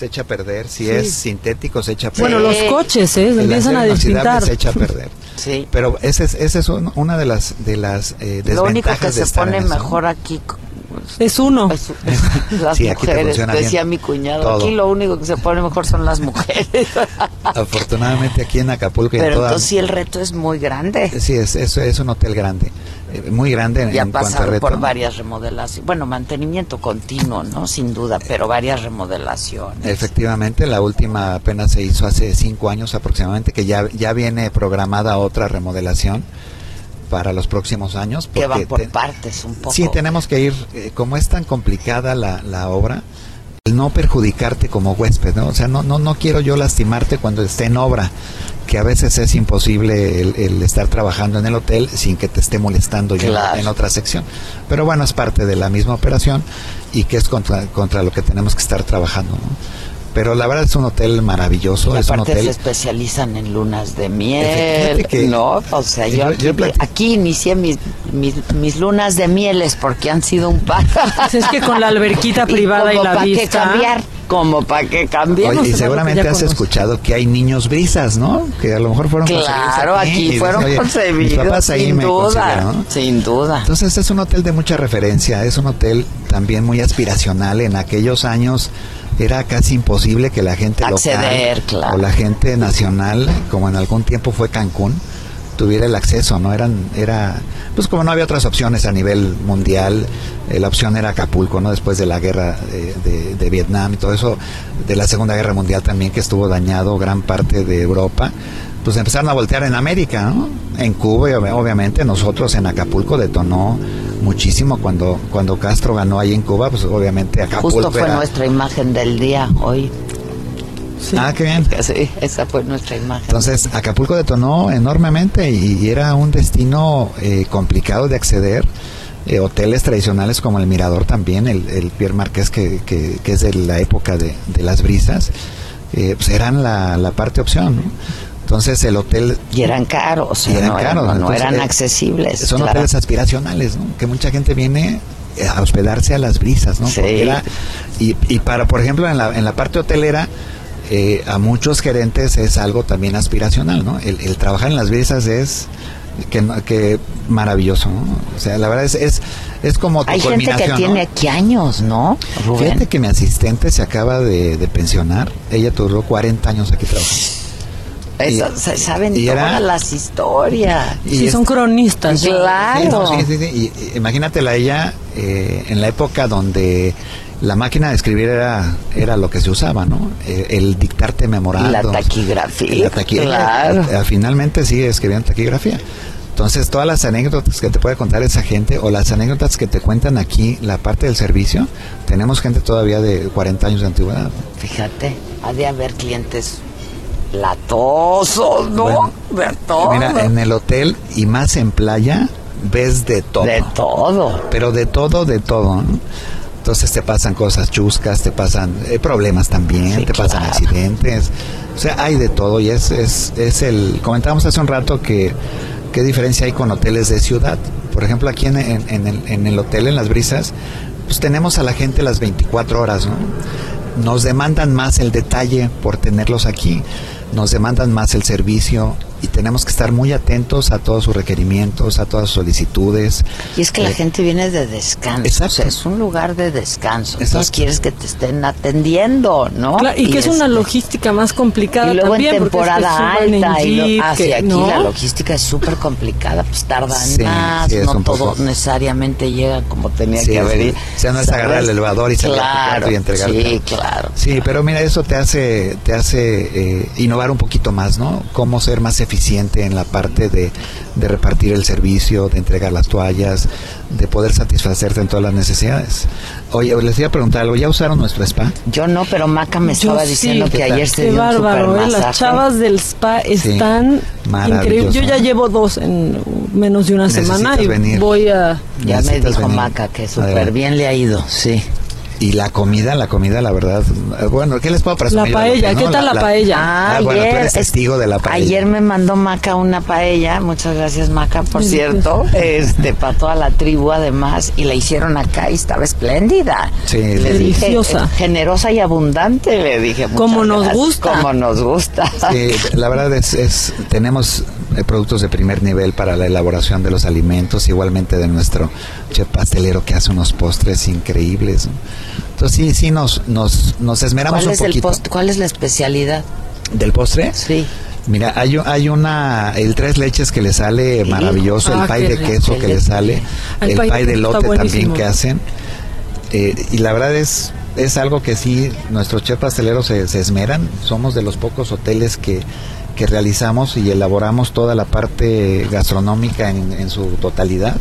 se echa a perder si
Sí.
es sintético se echa a perder
Bueno, los coches, ¿eh? Se empiezan a despintar.
se echa a perder
Sí.
pero esa es, esa es un- una de las de las eh,
Lo único
desventajas
que
de
se pone
eso.
mejor aquí
Es uno.
es- es- las
Sí, aquí te
mujeres, decía mi cuñado.
Todo.
Aquí lo único que se pone mejor son las mujeres.
afortunadamente aquí en Acapulco y en
Pero
toda-
entonces sí el reto es muy grande.
sí es, es, es un hotel grande muy grande en,
Ya
en cuanto a reto
por varias remodelaciones. Bueno, mantenimiento continuo, ¿no? Sin duda, pero varias remodelaciones.
Efectivamente, la última apenas se hizo hace cinco años aproximadamente, que ya, ya viene programada otra remodelación para los próximos años.
que van por
te-
partes un poco.
Sí, tenemos que ir, eh, como es tan complicada la, la obra, el no perjudicarte como huésped, ¿no? O sea, no, no, no quiero yo lastimarte cuando esté en obra, que a veces es imposible el, el estar trabajando en el hotel sin que te esté molestando yo en otra sección. Pero bueno, es parte de la misma operación y que es contra, contra lo que tenemos que estar trabajando, ¿no? Pero la verdad es un hotel maravilloso,
Y
es un
aparte
hotel...
se especialisan en lunas de miel.
Que-
no, o sea, yo,
Yo-
aquí,
yo
aquí inicié mis, mis, mis lunas de mieles porque han sido un par.
Pues es que con la alberquita privada y,
como
la
qué
vista.
cambiar, como para qué cambiar.
Oye, y
que
seguramente has escuchado que hay niños brisas, ¿no? Que a lo mejor fueron
Claro, aquí
y
fueron
dices, "Oye,
concebidos,
Mis papás ahí
sin
me
duda, sin duda.
Entonces es un hotel de mucha referencia, es un hotel también muy aspiracional. En aquellos años era casi imposible que la gente
Acceder,
local
claro.
o la gente nacional, como en algún tiempo fue Cancún, tuviera el acceso, ¿no? Eran, era, pues como no había otras opciones a nivel mundial, eh, la opción era Acapulco, ¿no? Después de la guerra eh, de, de Vietnam y todo eso, de la Segunda Guerra Mundial también que estuvo dañado gran parte de Europa, pues empezaron a voltear en América, ¿no? En Cuba y ob- obviamente nosotros en Acapulco detonó muchísimo cuando cuando Castro ganó ahí en Cuba, pues obviamente Acapulco
Justo fue
era-
nuestra imagen del día hoy.
Ah, qué bien.
Sí, esa fue nuestra imagen.
Entonces, Acapulco detonó enormemente y, y era un destino eh, complicado de acceder. eh, hoteles tradicionales como el Mirador también, el, el Pierre Marqués que, que, que es de la época de, de las brisas, eh, pues eran la, la parte opción, ¿no? Entonces el hotel...
Y eran caros,
y eran
no,
caros.
no, eran
eh,
accesibles.
Son
claro.
hoteles aspiracionales, ¿no? Que mucha gente viene eh, a hospedarse a las brisas, ¿no?
Sí.
Era- y, y para, por ejemplo, en la, en la parte hotelera, eh, a muchos gerentes es algo también aspiracional, ¿no? El, el trabajar en las brisas es que, que maravilloso, ¿no? O sea, la verdad es, es, es como tu
Hay gente que tiene aquí años, ¿no, Rubén?
Fíjate que mi asistente se acaba de, de pensionar. Ella duró 40 años aquí trabajando.
Eso, se saben
y era-
todas las historias.
Y Sí, es- son
cronistas.
Claro.
Sí, no, sí, sí, sí. Y, y imagínatela ella eh, en la época donde la máquina de escribir era, era lo que se usaba, ¿no? Eh, el dictarte memorandos.
La taquigrafía,
La taquigrafía.
claro.
Eh, finalmente sí escribían taquigrafía. Entonces, todas las anécdotas que te puede contar esa gente o las anécdotas que te cuentan aquí, la parte del servicio, tenemos gente todavía de 40 años de antigüedad.
Fíjate, ha de haber clientes latosos, ¿no?
Bueno,
de todo.
Mira, en el hotel y más en playa ves de todo.
De todo.
Pero de todo, de todo. ¿no? Entonces te pasan cosas chuscas, te pasan eh, problemas también, te pasan accidentes. O sea, hay de todo y es, es, es el... Comentábamos hace un rato que qué diferencia hay con hoteles de ciudad. Por ejemplo, aquí en, en- en el, en el hotel, en las brisas, pues tenemos a la gente las 24 horas, ¿no? Nos demandan más el detalle por tenerlos aquí, nos demandan más el servicio y tenemos que estar muy atentos a todos sus requerimientos, a todas sus solicitudes.
Y es que la
Eh,
gente viene de descanso. O sea, es un lugar de descanso. Entonces quieres que te estén atendiendo, ¿no?
Claro, y, que es una logística más complicada
Y luego
también.
en
porque es que
temporada alta y lo-
que-
aquí
¿no?
la logística es súper complicada, pues tardan
Sí,
más,
sí,
no todo
poco-
necesariamente llega como tenía
Sí,
que haber.
O sea, no es
¿sabes?
agarrar el elevador y salir
claro,
y entregarte.
Sí, claro.
Sí, pero mira, eso te hace, te hace eh, innovar un poquito más, ¿no? Cómo ser más eficiente en la parte de, de repartir el servicio, de entregar las toallas, de poder satisfacerte en todas las necesidades. Oye, les iba a preguntar algo, ¿ya usaron nuestro spa?
Yo no, pero Maca me
Yo
estaba
sí.
diciendo que ayer se
Qué
dio un
bárbaro,
super
¿eh? las chavas del spa están
maravilloso.
increíbles. Yo ya llevo dos en menos de una
Necesitas
semana y
venir.
voy a...
Ya me dijo
venir.
Maca que súper bien le ha ido, sí.
Y la comida, la comida, la verdad, eh, bueno, ¿qué les puedo presumir?
La paella, ¿qué tal la paella?
Ah,
Ah,
bueno, tú
ayer
eres testigo de la paella.
Ayer me mandó Maca una paella, muchas gracias Maca, por cierto, este, para toda la tribu además, y la hicieron acá y estaba espléndida.
Sí,
le
Deliciosa.
dije, generosa y abundante, le dije.
Como nos
gracias,
gusta.
Como nos gusta.
Sí, la verdad es, es tenemos eh, productos de primer nivel para la elaboración de los alimentos, igualmente de nuestro chef pastelero que hace unos postres increíbles. ¿no? Entonces sí, sí nos, nos, nos esmeramos
¿Cuál
un
es, el
poquito.
post, ¿Cuál es la especialidad?
¿Del postre?
Sí.
Mira, hay, hay una, el tres leches que le sale maravilloso,
Ah,
el pay de queso que le sale,
El
el
pay de
lote también que hacen. Eh, y la verdad es, es algo que sí, nuestros chefs pasteleros se, se esmeran. Somos de los pocos hoteles que, que realizamos y elaboramos toda la parte gastronómica en, en su totalidad.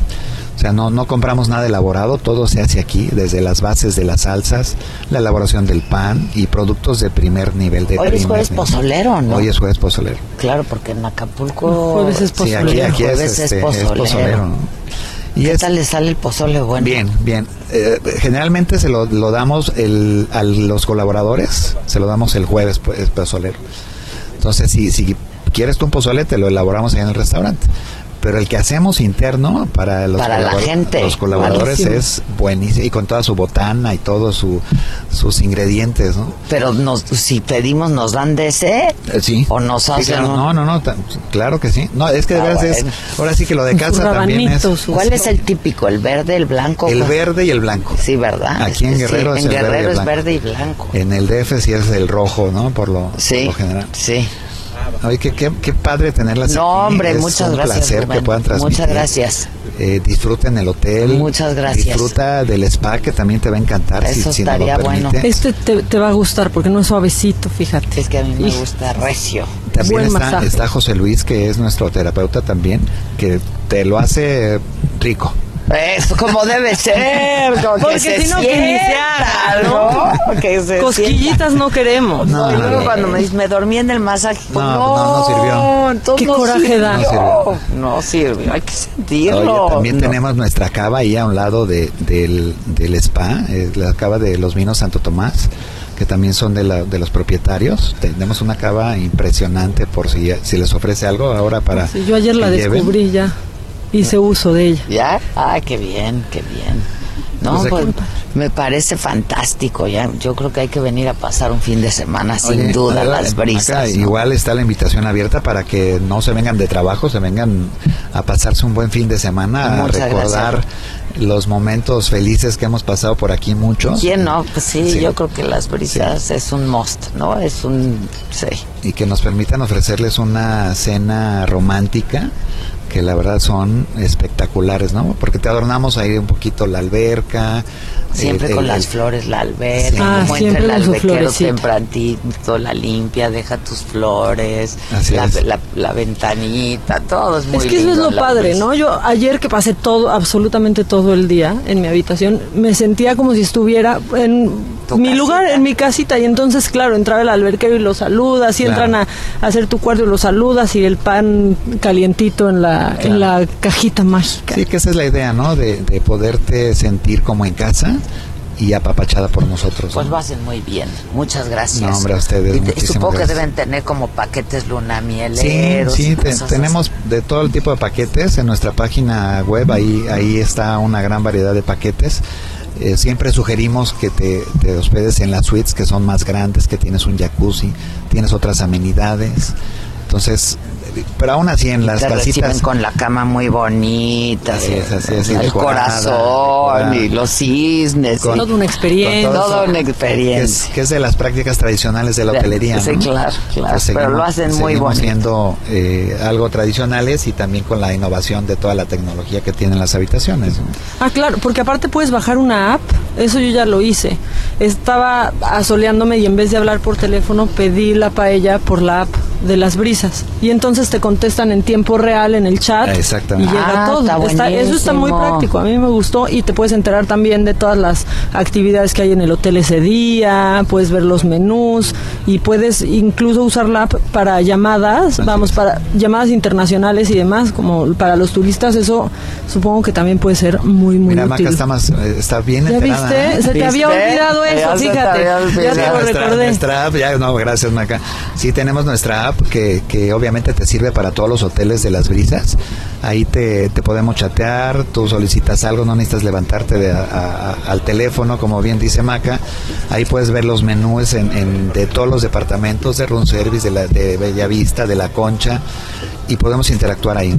O sea, no, no compramos nada elaborado, todo se hace aquí, desde las bases de las salsas, la elaboración del pan y productos de primer nivel. De
Hoy es jueves
nivel.
pozolero, ¿no?
Hoy es jueves pozolero.
Claro, porque en Acapulco...
Jueves es
Sí, aquí,
pozolero.
aquí es,
Jueves es
este, es
pozolero.
pozolero, ¿no? Y
¿Qué
es
tal le sale el pozole bueno?
bien, bien. Eh, generalmente se lo, lo damos el, a los colaboradores, se lo damos el jueves pues, pozolero. Entonces, si, si quieres tú un pozole, te lo elaboramos ahí en el restaurante. Pero el que hacemos interno para los,
Para la gente.
los colaboradores
Buenísimo.
es buenísimo y con toda su botana y todos su, sus ingredientes, ¿no?
Pero nos, si pedimos, ¿nos dan de ese?
Eh, Sí.
¿O nos
Sí,
hacen
claro. No, no, no, claro que sí. No, es que de
Ah,
veras es,
bueno.
ahora sí que lo de casa también es
¿Cuál es el típico? ¿El verde, el blanco?
el verde y el blanco.
Sí, ¿verdad?
Aquí en
Sí,
Guerrero es
en
el verde y
Guerrero es
blanco.
verde y blanco.
En el DF sí es el rojo, ¿no? Por lo, por
Sí,
lo general.
sí.
Oye, qué, qué, qué padre tenerlas
No,
aquí.
hombre,
Es
muchas
un
gracias,
placer
Rubén.
que puedan transmitir.
Muchas gracias.
Eh, disfruten el hotel.
Muchas gracias.
Disfruta del spa que también te va a encantar. si-
Eso
si,
estaría bueno.
Este te, te va a gustar porque no es suavecito, fíjate.
Es que a mí me gusta recio.
También
Buen
está,
masaje.
está José Luis, que es nuestro terapeuta también, que te lo hace rico.
Eso como debe ser, como que
Porque
se
si no, que iniciara,
¿no?
¿no?
Que se
Cosquillitas no queremos.
No, y
No,
luego
no.
cuando me dices, me dormí en el masaje, pues
No,
no,
no, no sirvió.
entonces
Qué
no
coraje
sirvió.
da.
No sirvió.
No sirvió, hay que sentirlo.
Oye, también
No.
tenemos nuestra cava ahí a un lado de, del, del spa, eh, la cava de los vinos Santo Tomás, que también son de, la, de los propietarios. Tenemos una cava impresionante por si, si les ofrece algo ahora para...
Sí, yo ayer la
que lleven.
descubrí ya. Hice uso de ella.
¿Ya? Ah, qué bien, qué bien. No,
Pues
pues, me parece fantástico. Ya, yo creo que hay que venir a pasar un fin de semana sin
Oye,
duda las
acá
brisas. ¿no?
Igual está la invitación abierta para que no se vengan de trabajo, se vengan a pasarse un buen fin de semana, a recordar los momentos felices que hemos pasado por aquí muchos.
¿Quién no? Pues sí,
Sí.
yo creo que las brisas es un must, ¿no? Es un... Sí.
y que nos permitan ofrecerles una cena romántica que la verdad son espectaculares, ¿no? Porque te adornamos ahí un poquito la alberca.
Siempre
el-
con
el-
las flores, la alberca,
Sí. Ah,
como
siempre
entra el
con su
alberquero
florecita.
tempranito, la limpia, deja tus flores,
Así
la,
es.
la, la ventanita, todo es muy
Es que eso es lo padre. ¿no? Yo ayer que pasé todo, absolutamente todo el día en mi habitación, me sentía como si estuviera en mi
casita.
lugar, en mi casita. Y entonces, claro, entraba el alberquero y lo saludas, y
Claro.
entran a, a hacer tu cuarto y lo saludas, y el pan calientito en la,
Claro.
en la cajita mágica.
Sí, que esa es la idea, ¿no? De, de poderte sentir como en casa y apapachada por nosotros.
Pues
¿no?
lo hacen muy bien. Muchas gracias.
No, hombre, a ustedes,
Y
muchísimas
supongo
gracias.
que deben tener como paquetes
Sí,
lunamieleros.
sí, te-
cosas
tenemos de todo el tipo de paquetes en nuestra página web, ahí, ahí está una gran variedad de paquetes. Eh, siempre sugerimos que te, te hospedes en las suites que son más grandes, que tienes un jacuzzi, tienes otras amenidades. Entonces, pero aún así en las
te
casitas...
con la cama muy bonita,
es, así
el
decorada,
corazón
decorada.
y los cisnes.
Con-
y-
Toda una experiencia.
Toda una
que
experiencia.
es, que es de las prácticas tradicionales de la hotelería.
sí,
¿no?
claro, claro,
Pues
pero lo hacen muy bonito.
siendo eh, algo tradicionales y también con la innovación de toda la tecnología que tienen las habitaciones.
Ah, claro, porque aparte puedes bajar una app, eso yo ya lo hice. Estaba asoleándome y en vez de hablar por teléfono pedí la paella por la app de las brisas. Y entonces te contestan en tiempo real en el chat.
Exactamente.
Y llega
Ah,
todo.
está
eso está muy práctico, a mí me gustó y te puedes enterar también de todas las actividades que hay en el hotel ese día, puedes ver los menús y puedes incluso usar la app para llamadas, vamos, para llamadas internacionales y demás, como para los turistas, eso supongo que también puede ser muy, muy
Mira,
útil.
Maca está, más, está bien
¿Ya
enterada.
viste?
¿eh?
Se te había olvidado
Ya
eso,
te
fíjate. Ya te lo
nuestra,
recordé.
nuestra app, ya, no, gracias Maca. Sí, tenemos nuestra app que, que obviamente te sirve para todos los hoteles de las brisas. Ahí te, te podemos chatear, tú solicitas algo, no necesitas levantarte de a- a- a- al teléfono, como bien dice Maca. Ahí puedes ver los menús en, en- de todos los departamentos, de Room Service, de, la, de Bellavista, de La Concha, y podemos interactuar ahí.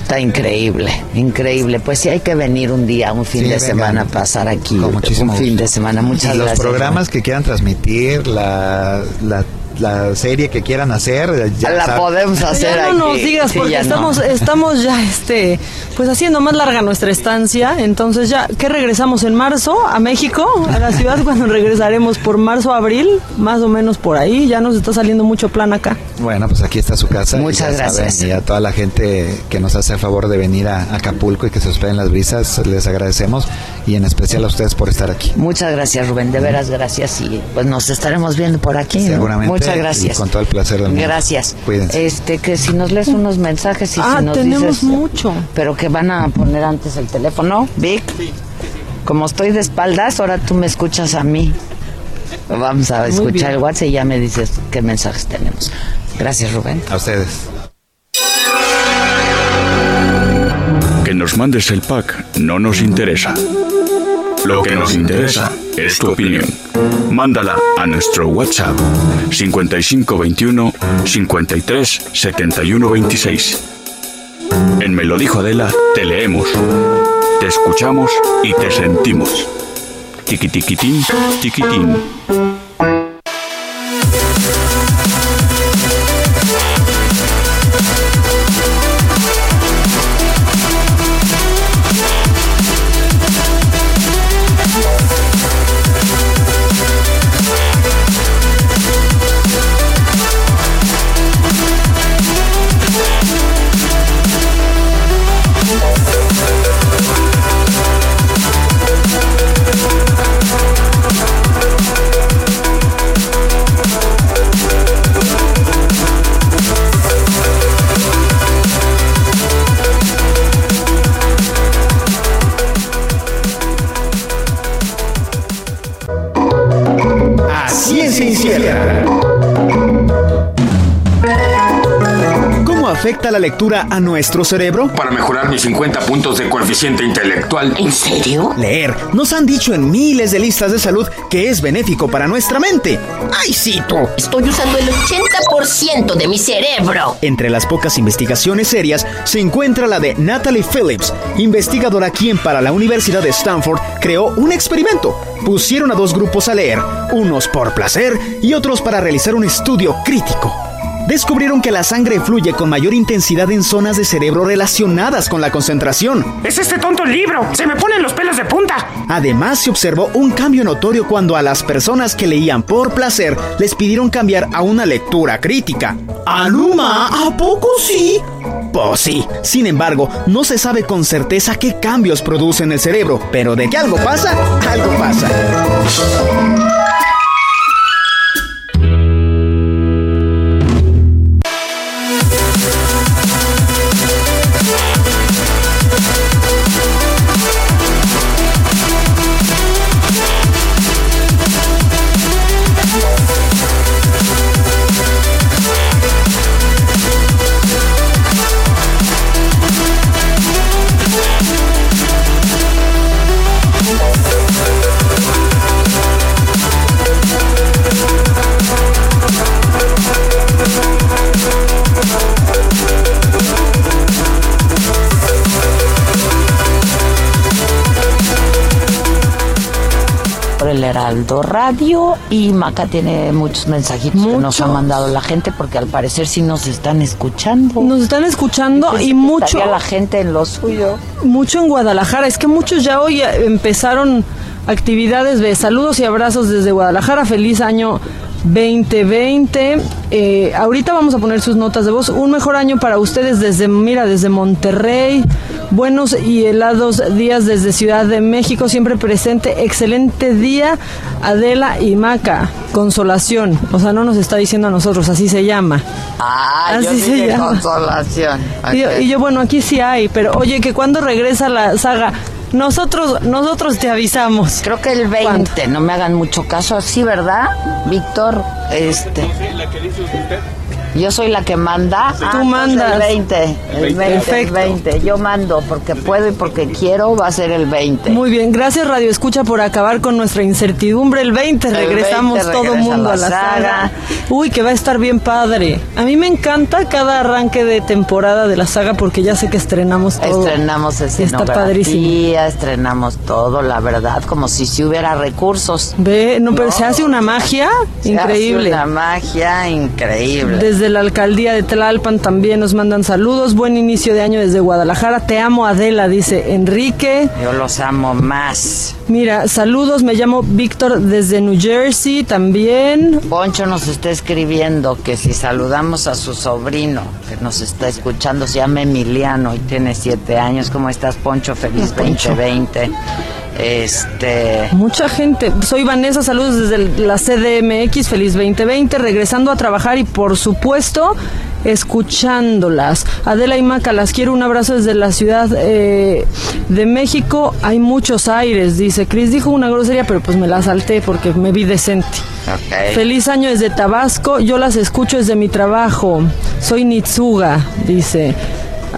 Está increíble, increíble. Pues sí hay que venir un día, un fin
Sí,
de
vengan.
semana, a pasar aquí.
Con muchísimo
un fin de semana. Muchas
y los programas que quieran transmitir, la, la, la serie que quieran hacer, ya
La podemos hacer
Ya no nos
aquí.
digas
Sí,
porque
ya no.
estamos estamos ya este pues haciendo más larga nuestra estancia, entonces ya que regresamos en marzo a México, a la ciudad cuando regresaremos por marzo abril, más o menos por ahí, ya nos está saliendo mucho plan acá.
Bueno, pues aquí está su casa. y
Muchas
saben,
gracias.
y a toda la gente que nos hace el favor de venir a Acapulco y que se hospeden las brisas, les agradecemos y en especial a ustedes por estar aquí.
Muchas gracias, Rubén. De veras, gracias. Y pues nos estaremos viendo por aquí. ¿no?
Seguramente.
Muchas
y
gracias.
con todo el placer del mundo.
Gracias.
Cuídense.
Este, que si nos lees unos mensajes y
ah,
si nos
tenemos
dices,
mucho.
Pero que van a poner antes el teléfono, Vic. Como estoy de espaldas, ahora tú me escuchas a mí. Vamos a escuchar el WhatsApp y ya me dices qué mensajes tenemos. Gracias, Rubén.
A ustedes.
Que nos mandes el pack no nos interesa. Lo que nos interesa es tu opinión. Mándala a nuestro WhatsApp 5521 53 71 26. En Me lo dijo Adela, te leemos, te escuchamos y te sentimos. Tiquitiquitín, tiquitín.
Lectura
a nuestro cerebro?
Para mejorar mis 50 puntos de coeficiente intelectual.
¿En serio?
Leer. Nos han dicho en miles de listas de salud que es benéfico para nuestra mente. ¡Ay, sí, tú!
Estoy usando el 80% de mi cerebro.
Entre las pocas investigaciones serias se encuentra la de Natalie Phillips, investigadora quien para la Universidad de Stanford creó un experimento. Pusieron a dos grupos a leer, unos por placer y otros para realizar un estudio crítico descubrieron que la sangre fluye con mayor intensidad en zonas de cerebro relacionadas con la concentración.
¡Es este tonto el libro! ¡Se me ponen los pelos de punta!
Además, se observó un cambio notorio cuando a las personas que leían por placer les pidieron cambiar a una lectura crítica.
¿Aluma? ¿A poco sí?
Pues sí. Sin embargo, no se sabe con certeza qué cambios produce en el cerebro, pero de que algo pasa, algo pasa.
Heraldo Radio y Maca tiene muchos mensajitos que nos ha mandado la gente porque al parecer sí nos están escuchando.
Nos están escuchando y mucho
la gente en lo suyo.
Mucho en Guadalajara, es que muchos ya hoy empezaron actividades de saludos y abrazos desde Guadalajara. Feliz año 2020. Eh, ahorita vamos a poner sus notas de voz. Un mejor año para ustedes desde, mira, desde Monterrey. Buenos y helados días desde Ciudad de México, siempre presente. Excelente día, Adela y Maca. Consolación. O sea, no nos está diciendo a nosotros, así se llama.
Ah, así yo se llama. consolación.
Y, y yo, bueno, aquí sí hay, pero oye, que cuando regresa la saga nosotros, nosotros te avisamos.
Creo que el 20, no me hagan mucho caso, sí, ¿verdad? Víctor, este. la que dice usted. Yo soy la que manda.
Tú ah, mandas.
El 20. El 20, el 20. Yo mando porque puedo y porque quiero, va a ser el 20.
Muy bien, gracias Radio Escucha por acabar con nuestra incertidumbre. El 20 regresamos todo mundo a la, saga. Uy, que va a estar bien padre. A mí me encanta cada arranque de temporada de la saga porque ya sé que estrenamos todo.
Estrenamos ese Está padrísimo. estrenamos todo, la verdad, como si si hubiera recursos.
Ve, no, pero se hace una magia increíble.
una magia increíble.
Desde la alcaldía de Tlalpan también nos mandan saludos. Buen inicio de año desde Guadalajara. Te amo, Adela, dice Enrique.
Yo los amo más.
Mira, saludos. Me llamo Víctor desde New Jersey también.
Poncho nos está escribiendo que si saludamos a su sobrino que nos está escuchando, se llama Emiliano y tiene siete años. ¿Cómo estás, Poncho? Feliz 2020. Este.
Mucha gente. Soy Vanessa, saludos desde la CDMX, feliz 2020, regresando a trabajar y por supuesto escuchándolas. Adela y Maca, las quiero un abrazo desde la Ciudad eh, de México. Hay muchos aires, dice. Cris dijo una grosería, pero pues me la salté porque me vi decente. Feliz año desde Tabasco. Yo las escucho desde mi trabajo. Soy Nitsuga, dice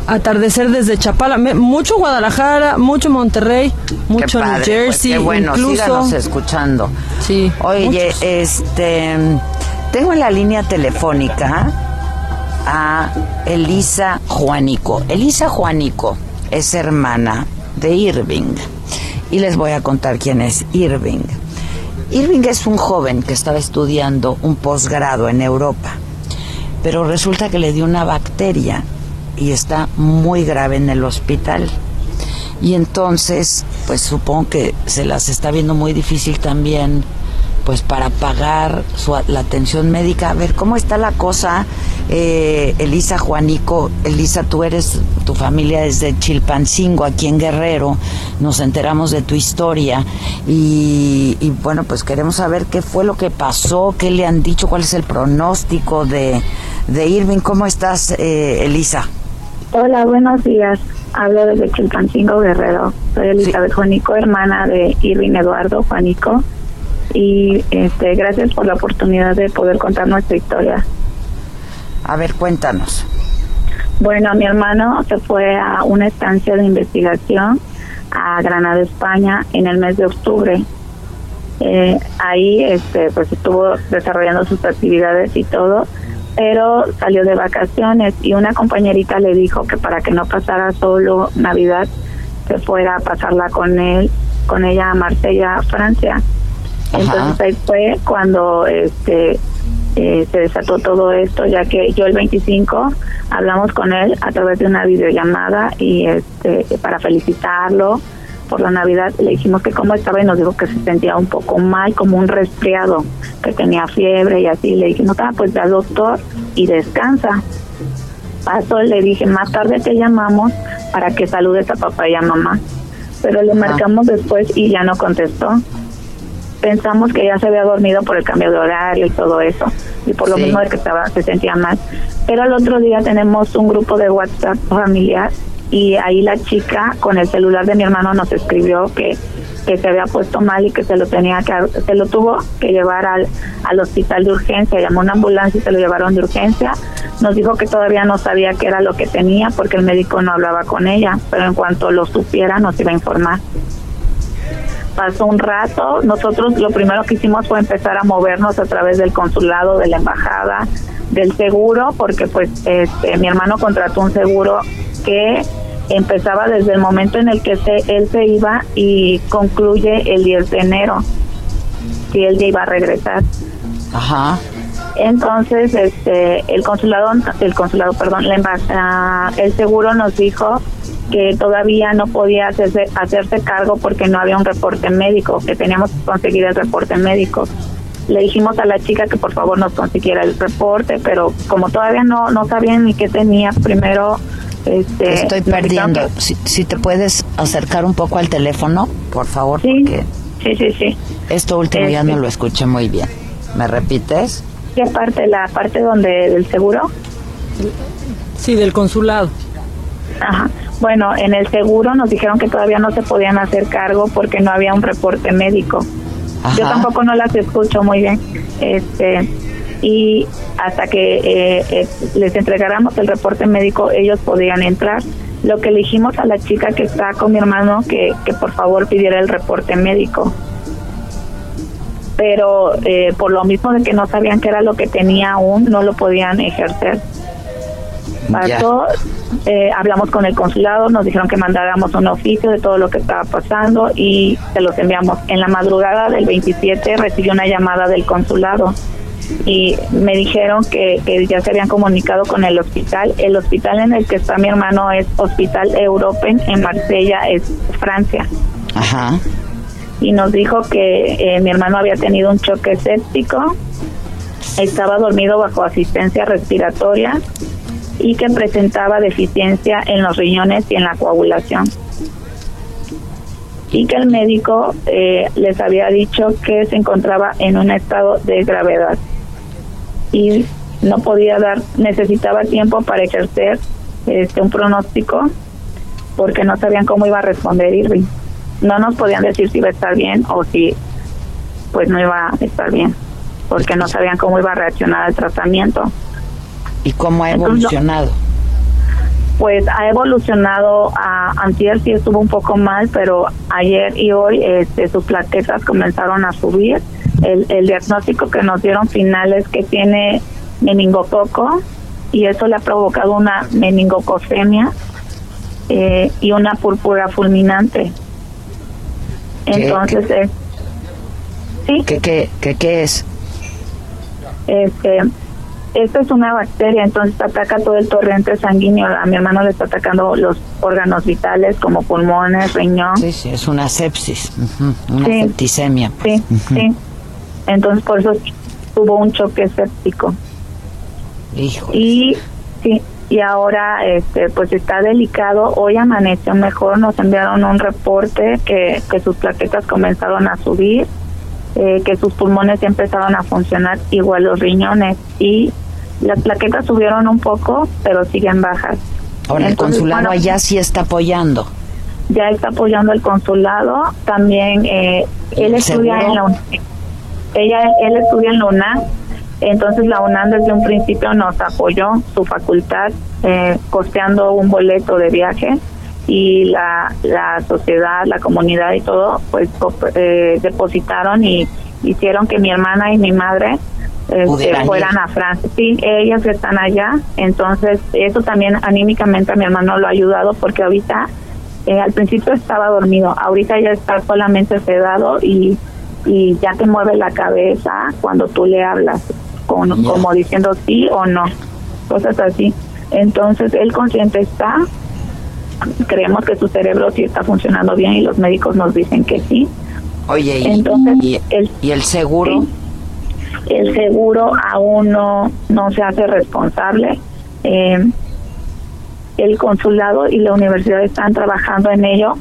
atardecer desde Chapala, mucho Guadalajara, mucho Monterrey, mucho New pues, Jersey,
qué bueno,
incluso
escuchando.
Sí.
Oye, este tengo en la línea telefónica a Elisa Juanico. Elisa Juanico es hermana de Irving y les voy a contar quién es Irving. Irving es un joven que estaba estudiando un posgrado en Europa, pero resulta que le dio una bacteria y está muy grave en el hospital. Y entonces, pues supongo que se las está viendo muy difícil también, pues para pagar su, la atención médica. A ver, ¿cómo está la cosa? Eh, Elisa Juanico, Elisa, tú eres, tu familia es de Chilpancingo, aquí en Guerrero, nos enteramos de tu historia y, bueno, pues queremos saber qué fue lo que pasó, qué le han dicho, cuál es el pronóstico de, de Irving. ¿Cómo estás, eh, Elisa?
Hola, buenos días. Hablo desde Chilpancingo Guerrero. Soy Elizabeth Juanico, hermana de Irving Eduardo Juanico. y este, gracias por la oportunidad de poder contar nuestra historia.
A ver, cuéntanos.
Bueno, mi hermano se fue a una estancia de investigación a Granada, España, en el mes de octubre. Eh, ahí este, pues estuvo desarrollando sus actividades y todo, pero salió de vacaciones y una compañerita le dijo que para que no pasara solo Navidad, que fuera a pasarla con él, con ella a Marsella, Francia. Entonces ahí fue cuando este eh, se desató todo esto, ya que yo el 25 hablamos con él a través de una videollamada y este para felicitarlo por la Navidad le dijimos que cómo estaba y nos dijo que se sentía un poco mal, como un resfriado, que tenía fiebre y así. Le dije, no, pues ve al doctor y descansa. Pasó, le dije, más tarde te llamamos para que saludes a papá y a mamá. Pero le marcamos después y ya no contestó pensamos que ya se había dormido por el cambio de horario y todo eso y por lo mismo de que estaba se sentía mal pero al otro día tenemos un grupo de WhatsApp familiar y ahí la chica con el celular de mi hermano nos escribió que que se había puesto mal y que se lo tenía que se lo tuvo que llevar al, al hospital de urgencia. Llamó una ambulancia y se lo llevaron de urgencia. Nos dijo que todavía no sabía qué era lo que tenía porque el médico no hablaba con ella pero en cuanto lo supiera nos iba a informar. Pasó un rato, nosotros lo primero que hicimos fue empezar a movernos a través del consulado, de la embajada, del seguro, porque pues este, mi hermano contrató un seguro que empezaba desde el momento en el que se, él se iba y concluye el 10 de enero, si él ya iba a regresar.
Ajá.
Entonces, este, el consulado, el consulado, perdón, la embajada, el seguro nos dijo que todavía no podía hacerse, hacerse cargo porque no había un reporte médico, que teníamos que conseguir el reporte médico. Le dijimos a la chica que por favor nos consiguiera el reporte, pero como todavía no, no sabían ni qué tenía, primero... Este,
Estoy perdiendo. Si, si, te puedes acercar un poco al teléfono, por favor.
Sí, sí, sí, sí.
Esto último ya no lo escuché muy bien. ¿Me repites?
¿Qué parte? ¿La parte donde del seguro?
Sí, del consulado.
Ajá. Bueno, en el seguro nos dijeron que todavía no se podían hacer cargo porque no había un reporte médico. Yo tampoco no las escucho muy bien. Este y hasta que eh, eh, les entregáramos el reporte médico ellos podían entrar. Lo que le dijimos a la chica que está con mi hermano que, que por favor pidiera el reporte médico. Pero eh, por lo mismo de que no sabían qué era lo que tenía aún, no lo podían ejercer. Pasó, eh, hablamos con el consulado, nos dijeron que mandáramos un oficio de todo lo que estaba pasando y se los enviamos. En la madrugada del 27 recibí una llamada del consulado y me dijeron que, que, ya se habían comunicado con el hospital. El hospital en el que está mi hermano es Hospital Europen en Marsella, es Francia.
Ajá.
Y nos dijo que eh, mi hermano había tenido un choque séptico, estaba dormido bajo asistencia respiratoria y que presentaba deficiencia en los riñones y en la coagulación. Y que el médico eh, les había dicho que se encontraba en un estado de gravedad y no podía dar, necesitaba tiempo para ejercer este un pronóstico porque no sabían cómo iba a responder Irving. No nos podían decir si iba a estar bien o si pues no iba a estar bien, porque no sabían cómo iba a reaccionar al tratamiento.
¿Y cómo ha evolucionado?
pues ha evolucionado a antier sí estuvo un poco mal, pero ayer y hoy este, sus plaquetas comenzaron a subir. El, el diagnóstico que nos dieron final es que tiene meningococo y eso le ha provocado una meningococemia eh, y una púrpura fulminante. Entonces,
¿Qué,
eh, ¿sí?
¿Qué, qué, qué, qué es?
Este, esta es una bacteria, entonces ataca todo el torrente sanguíneo. A mi hermano le está atacando los órganos vitales como pulmones, riñón.
Sí, sí, es una sepsis, una
Sí.
septicemia.
Sí, sí. Entonces por eso tuvo un choque séptico.
Hijo.
Y sí, y ahora este pues está delicado. Hoy amaneció mejor, nos enviaron un reporte que, que sus plaquetas comenzaron a subir, eh, que sus pulmones ya empezaron a funcionar, igual los riñones. Y las plaquetas subieron un poco, pero siguen bajas.
Ahora, el consulado
bueno,
allá sí está apoyando.
ya está apoyando el consulado. También eh, él
¿El
estudia en la uni- ella, él estudia en la UNAM, entonces la UNAM desde un principio nos apoyó su facultad eh, costeando un boleto de viaje y la, la sociedad, la comunidad y todo, pues eh, depositaron y hicieron que mi hermana y mi madre este, fueran a Francia. Sí, ellas están allá, entonces eso también anímicamente a mi hermano lo ha ayudado porque ahorita eh, al principio estaba dormido, ahorita ya está solamente sedado y, y ya te mueve la cabeza cuando tú le hablas, con, como diciendo sí o no, cosas así. Entonces él consciente está, creemos que su cerebro sí está funcionando bien y los médicos nos dicen que sí.
Oye, ¿y, Entonces, y, el, ¿y el seguro?
el seguro aún no, no se hace responsable. Eh, el consulado y la universidad están trabajando en ello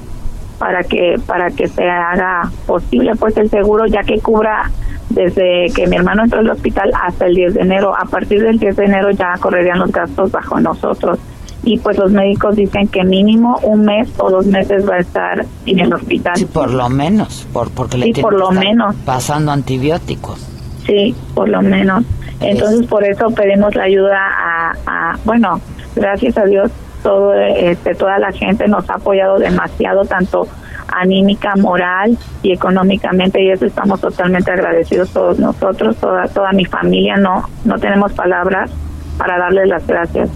para que para que se haga posible pues el seguro ya que cubra desde que mi hermano entró al hospital hasta el 10 de enero. A partir del 10 de enero ya correrían los gastos bajo nosotros. Y pues los médicos dicen que mínimo un mes o dos meses va a estar en el hospital.
Sí, por lo menos, por, porque le
sí, por lo menos.
pasando antibióticos.
Sí, por lo menos. Entonces por eso pedimos la ayuda a, a bueno, gracias a Dios todo este toda la gente nos ha apoyado demasiado tanto anímica, moral y económicamente y eso estamos totalmente agradecidos todos nosotros, toda toda mi familia, no no tenemos palabras para darles las gracias.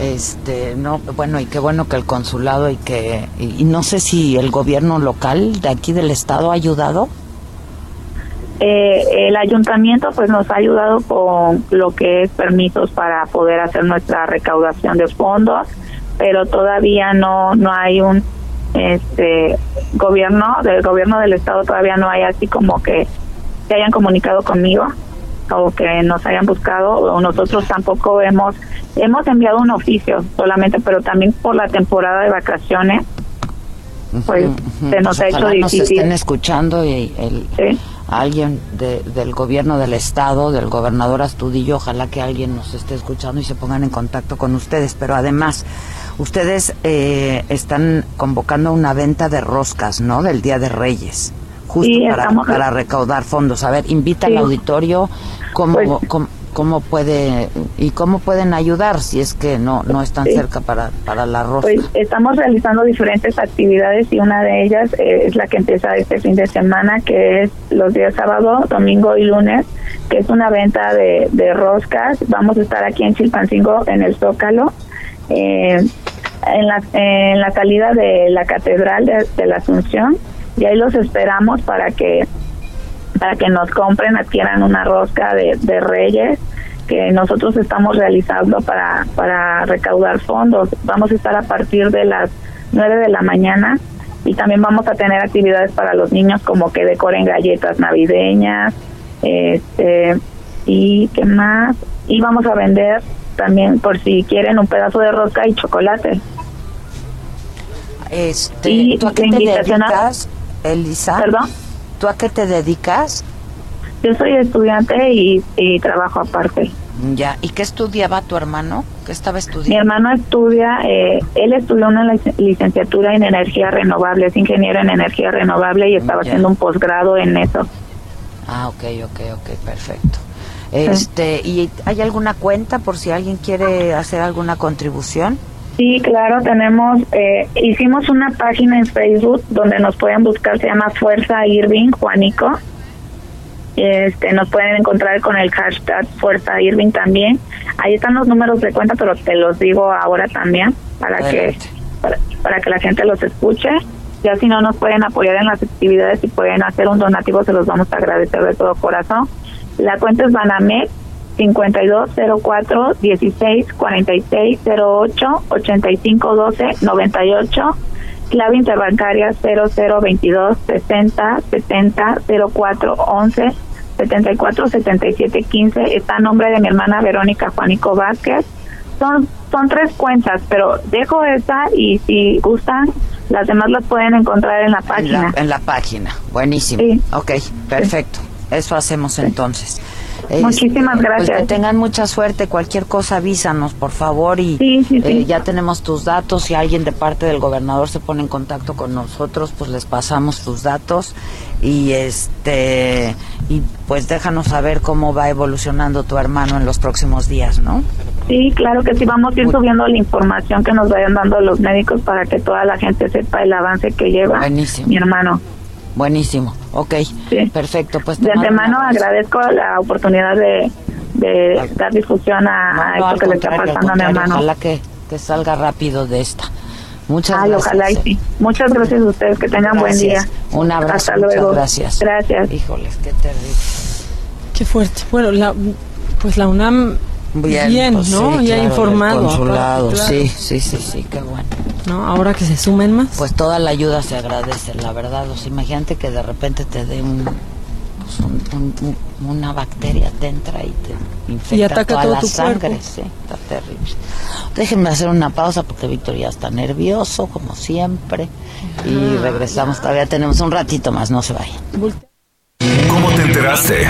Este, no, bueno, y qué bueno que el consulado y que y, no sé si el gobierno local de aquí del estado ha ayudado.
Eh, el ayuntamiento pues nos ha ayudado con lo que es permisos para poder hacer nuestra recaudación de fondos, pero todavía no no hay un este gobierno del gobierno del estado todavía no hay así como que se hayan comunicado conmigo o que nos hayan buscado o nosotros tampoco hemos hemos enviado un oficio solamente pero también por la temporada de vacaciones pues se nos
Pues
ha hecho
ojalá nos
difícil
estén escuchando y el, alguien de- del gobierno del estado, del gobernador Astudillo, ojalá que alguien nos esté escuchando y se pongan en contacto con ustedes. Pero además, ustedes eh, están convocando una venta de roscas, ¿no? Del Día de Reyes, justo
Sí,
para,
estamos-
para recaudar fondos. A ver, invita
Sí.
al auditorio cómo,
Pues-
cómo, cómo puede y cómo pueden ayudar si es que no no están
Sí.
cerca para, para la rosca.
Pues estamos realizando diferentes actividades y una de ellas eh, es la que empieza este fin de semana, que es los días sábado, domingo y lunes, que es una venta de, de roscas. Vamos a estar aquí en Chilpancingo, en el Zócalo, eh, en, la, en la salida de la Catedral de, de la Asunción, y ahí los esperamos para que para que nos compren, adquieran una rosca de, de reyes que nosotros estamos realizando para, para recaudar fondos. Vamos a estar a partir de las 9 de la mañana y también vamos a tener actividades para los niños como que decoren galletas navideñas, este y qué más. Y vamos a vender también por si quieren un pedazo de rosca y chocolate.
Este,
Y
¿Tú a qué te dedicas, Elisa?
¿Perdón?
¿Tú a qué te dedicas?
Yo soy estudiante y, y trabajo aparte.
Ya. ¿Y qué estudiaba tu hermano? ¿Qué estaba
Mi
estudiando?
hermano estudia, eh, él estudió una lic- licenciatura en energía renovable, es ingeniero en energía renovable y estaba
Ya.
haciendo un posgrado en eso.
Ah, ok, ok, ok, perfecto. Este, ¿y hay alguna cuenta por si alguien quiere hacer alguna contribución?
Sí, claro, tenemos, eh, hicimos una página en Facebook donde nos pueden buscar, se llama Fuerza Irving Juanico. Este, nos pueden encontrar con el hashtag Fuerza Irving también. Ahí están los números de cuenta, pero te los digo ahora también para que para, para que la gente los escuche. Ya si no nos pueden apoyar en las actividades y pueden hacer un donativo, se los vamos a agradecer de todo corazón. La cuenta es Banamex 5204 16 46 08 85 12 98 clave interbancaria 0022 60 70 04 11 74 77 15 está a nombre de mi hermana Verónica Juanico Vázquez son son tres cuentas pero dejo esa y si gustan las demás las pueden encontrar en la
En
página
la, en la página. Buenísimo.
Sí.
Ok, perfecto. Eso hacemos entonces.
Muchísimas
pues,
gracias.
que tengan mucha suerte. Cualquier cosa avísanos, por favor. Y eh, ya tenemos tus datos. Si alguien de parte del gobernador se pone en contacto con nosotros, pues les pasamos tus datos. Y este y pues déjanos saber cómo va evolucionando tu hermano en los próximos días, ¿no?
Sí, claro que sí, vamos a ir subiendo la información que nos vayan dando los médicos para que toda la gente sepa el avance que lleva mi hermano.
Buenísimo, ok, perfecto. Pues
de antemano agradezco la oportunidad de, de dar difusión a, a
No,
esto que le está pasando a mi hermano.
Ojalá que, que salga rápido de esta. Muchas
Ay,
gracias.
ojalá y sí. Muchas gracias a ustedes, que tengan buen día.
Un abrazo,
Hasta
muchas
luego.
gracias.
Gracias.
Híjoles, qué terrible.
Qué fuerte. Bueno, la, pues la UNAM bien,
pues
¿no?
sí,
ya
claro,
informado.
consulado,
claro.
sí, sí, sí, sí, qué bueno.
¿No? Ahora que se sumen más.
Pues toda la ayuda se agradece, la verdad. O sea, imagínate que de repente te dé un, pues un- un- un- una bacteria, te entra y te infecta
Y ataca
toda
todo
la
tu
sangre.
cuerpo.
Sí, está terrible. Déjenme hacer una pausa porque Víctor ya está nervioso, como siempre. Y regresamos, todavía tenemos un ratito más, no se vayan.
¿Cómo te enteraste?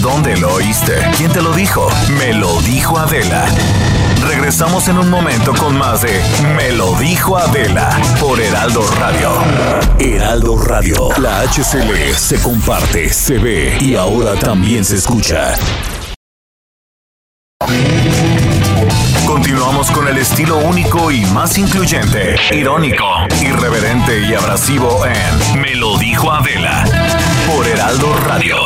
¿Dónde lo oíste? ¿Quién te lo dijo? Me lo dijo Adela. Regresamos en un momento con más de Me lo dijo Adela por Heraldo Radio.
Heraldo Radio. La HCL se comparte, se ve y ahora también se escucha.
Continuamos con el estilo único y más incluyente, irónico, irreverente y abrasivo en Me lo dijo Adela por Heraldo Radio.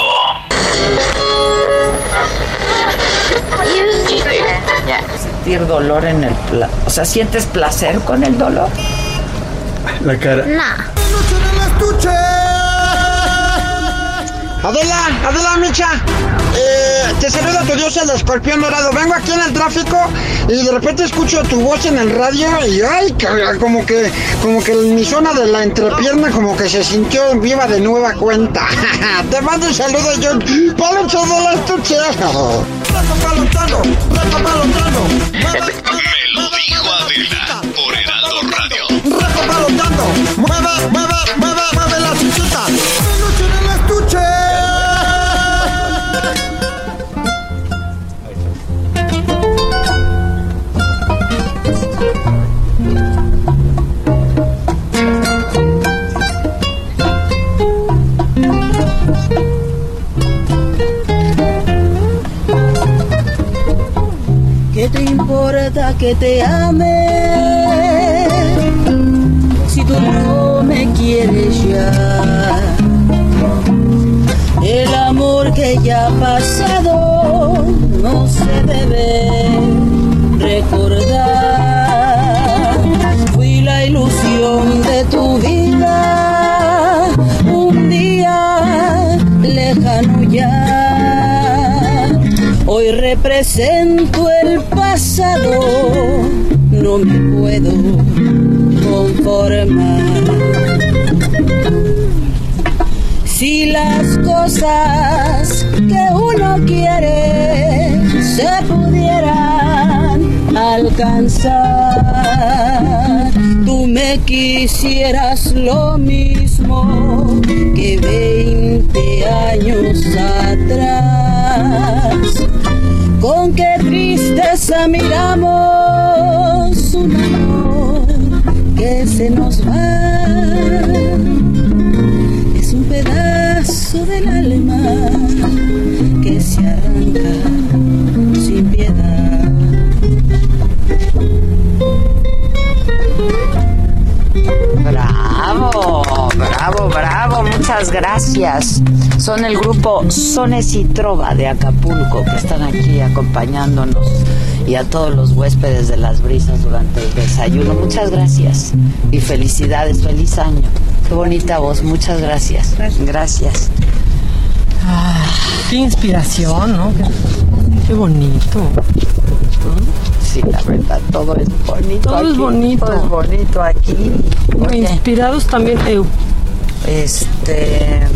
Sentir dolor en el... pla- O sea, ¿sientes placer con el dolor?
La cara.
Adela, Adela Micha, eh, te saluda tu dios el escorpión dorado. Vengo aquí en el tráfico y de repente escucho tu voz en el radio y ay, como que, como que mi zona de la entrepierna como que se sintió viva de nueva cuenta. te mando un saludo yo, Palocho de la estuche.
Me lo dijo Adela por Heraldo Radio.
Importa que no me puedo conformar. Si las cosas que uno quiere se pudieran alcanzar, tú me quisieras lo mismo que 20 años atrás. Con qué tristeza miramos se nos va es un pedazo del alma que se arranca sin piedad.
Bravo, bravo, bravo, muchas gracias. Son el grupo Sones y Trova de Acapulco que están aquí acompañándonos y a todos los huéspedes de las brisas durante el desayuno. Muchas gracias y felicidades, feliz año. Qué bonita voz, muchas gracias. Gracias.
Ah, qué inspiración, ¿no? Qué, bonito.
Sí, la verdad, todo es bonito.
Todo es bonito.
Todo es bonito aquí. Oye,
Inspirados también.
Este,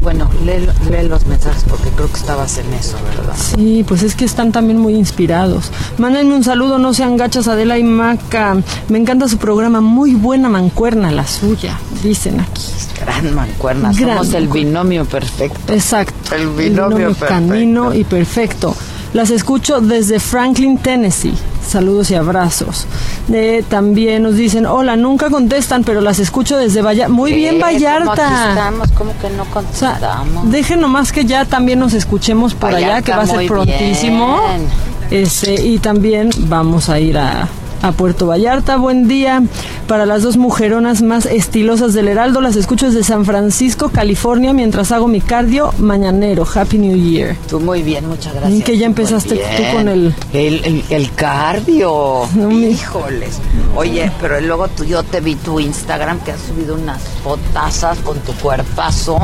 Bueno, lee, lee los mensajes porque creo que estabas en eso, ¿verdad?
Sí, pues es que están también muy inspirados. Mándenme un saludo, no sean gachas, Adela y Maca. Me encanta su programa, muy buena mancuerna la suya, dicen aquí.
Gran mancuerna,
Gran
somos el binomio perfecto.
Exacto.
El binomio perfecto.
canino y perfecto. Las escucho desde Franklin, Tennessee. Saludos y abrazos. Eh, también nos dicen, hola, nunca contestan, pero las escucho desde Vallarta. Muy bien,
¿cómo
Vallarta.
estamos? ¿Cómo que no
O sea,
contestamos?
dejen nomás que ya también nos escuchemos por allá, que va a ser prontísimo.
bien.
Este, y también vamos a ir a, a Puerto Vallarta. Buen día para las dos mujeronas más estilosas del Heraldo. Las escucho desde San Francisco, California, mientras hago mi cardio mañanero. Happy New Year.
Tú muy bien, muchas gracias.
Que ya empezaste tú con el...
El, el, el cardio.
No,
Híjoles. Oye, pero luego tú, yo te vi tu Instagram que has subido unas fotazas con tu cuerpazo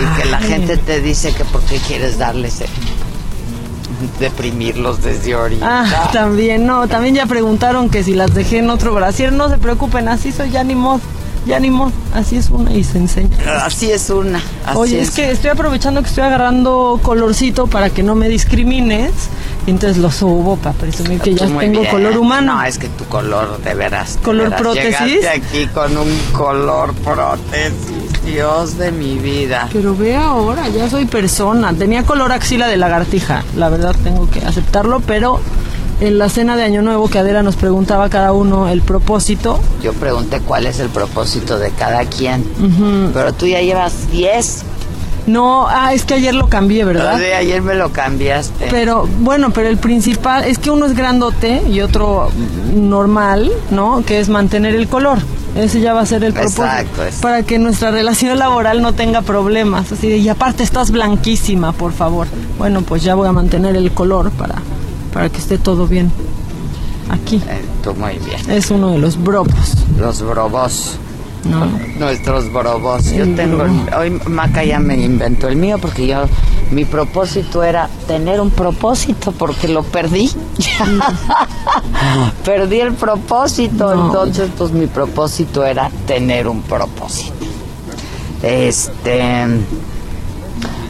y que la
Ay.
gente te dice que por qué quieres darles el- deprimirlos desde ahorita.
Ah, también, no, también ya preguntaron que si las dejé en otro brasier. No se preocupen, así soy, ya ni mod. Ya ni mod, así es una y se enseña.
Así es una. así
Oye, es que estoy aprovechando que estoy agarrando colorcito para que no me discrimines. Y entonces lo subo para presumir que ya tengo
bien.
color humano.
No, es que tu color, de veras. de
¿Color
veras,
prótesis?
Llegaste aquí con un color prótesis. Dios de mi vida.
Pero ve ahora, ya soy persona. Tenía color axila de lagartija, la verdad tengo que aceptarlo, pero en la cena de Año Nuevo que Adela nos preguntaba cada uno el propósito.
Yo pregunté cuál es el propósito de cada quien. Pero tú ya llevas 10.
No, ah, es que ayer lo cambié, ¿verdad?
De ayer me lo cambiaste.
Pero bueno, pero el principal es que uno es grandote y otro normal, ¿no? Que es mantener el color. Ese ya va a ser el propósito.
Exacto, es-
Para que nuestra relación laboral no tenga problemas. Así de, y aparte estás blanquísima, por favor. Bueno, pues ya voy a mantener el color para, para que esté todo bien. Aquí.
Eh, tú muy bien.
Es uno de los bropos.
Los brobos.
No.
Nuestros brobos. Yo
El
tengo. Hoy Maca ya me inventó el mío porque yo. Mi propósito era tener un propósito porque lo perdí. perdí el propósito.
No.
Entonces, pues mi propósito era tener un propósito. Este.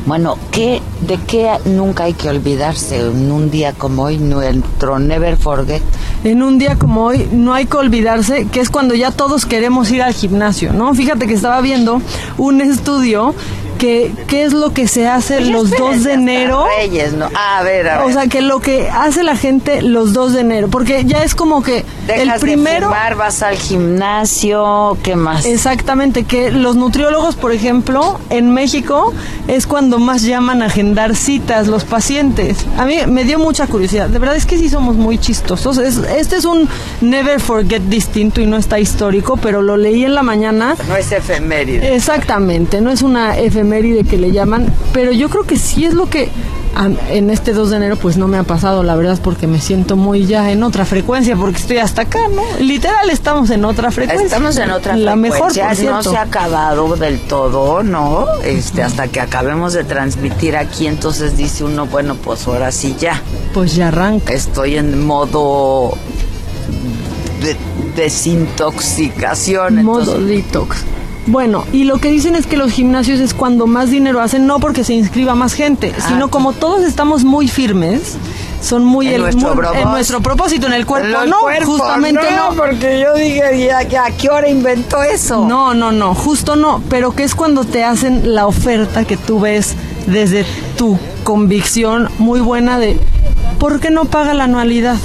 Bueno, ¿qué, ¿de qué nunca hay que olvidarse en un día como hoy? Nuestro Never Forget.
En un día como hoy no hay que olvidarse que es cuando ya todos queremos ir al gimnasio, ¿no? Fíjate que estaba viendo un estudio que qué es lo que se hace los 2 de enero.
Reyes, ¿no? A ver, a ver.
O sea, que lo que hace la gente los 2 de enero, porque ya es como que
Dejas
el primero
de fumar, vas al gimnasio, ¿qué más?
Exactamente, que los nutriólogos, por ejemplo, en México es cuando más llaman a agendar citas los pacientes. A mí me dio mucha curiosidad. De verdad es que sí somos muy chistosos. Es- este es un never forget distinto y no está histórico, pero lo leí en la mañana.
No es efeméride.
Exactamente, no es una efeméride que le llaman, pero yo creo que sí es lo que a- en este 2 de enero pues no me ha pasado, la verdad, porque me siento muy ya en otra frecuencia, porque estoy hasta acá, ¿no? Literal estamos en otra frecuencia.
Estamos en otra
La mejor,
frecuencia,
por
no
cierto.
se ha acabado del todo, ¿no? Este, hasta que acabemos de transmitir aquí, entonces dice uno, bueno, pues ahora sí ya.
Pues ya arranca.
Estoy en modo de desintoxicación.
Modo
entonces-
detox. Bueno, y lo que dicen es que los gimnasios es cuando más dinero hacen, no porque se inscriba más gente,
Ah.
sino como todos estamos muy firmes, son muy
En
el-
nuestro
muy- en nuestro propósito, en el cuerpo.
En
no, justamente no.
porque yo dije, ¿y a, a qué hora inventó eso?
No, no, no, justo no, pero que es cuando te hacen la oferta que tú ves desde tu convicción muy buena de ¿por qué no paga la anualidad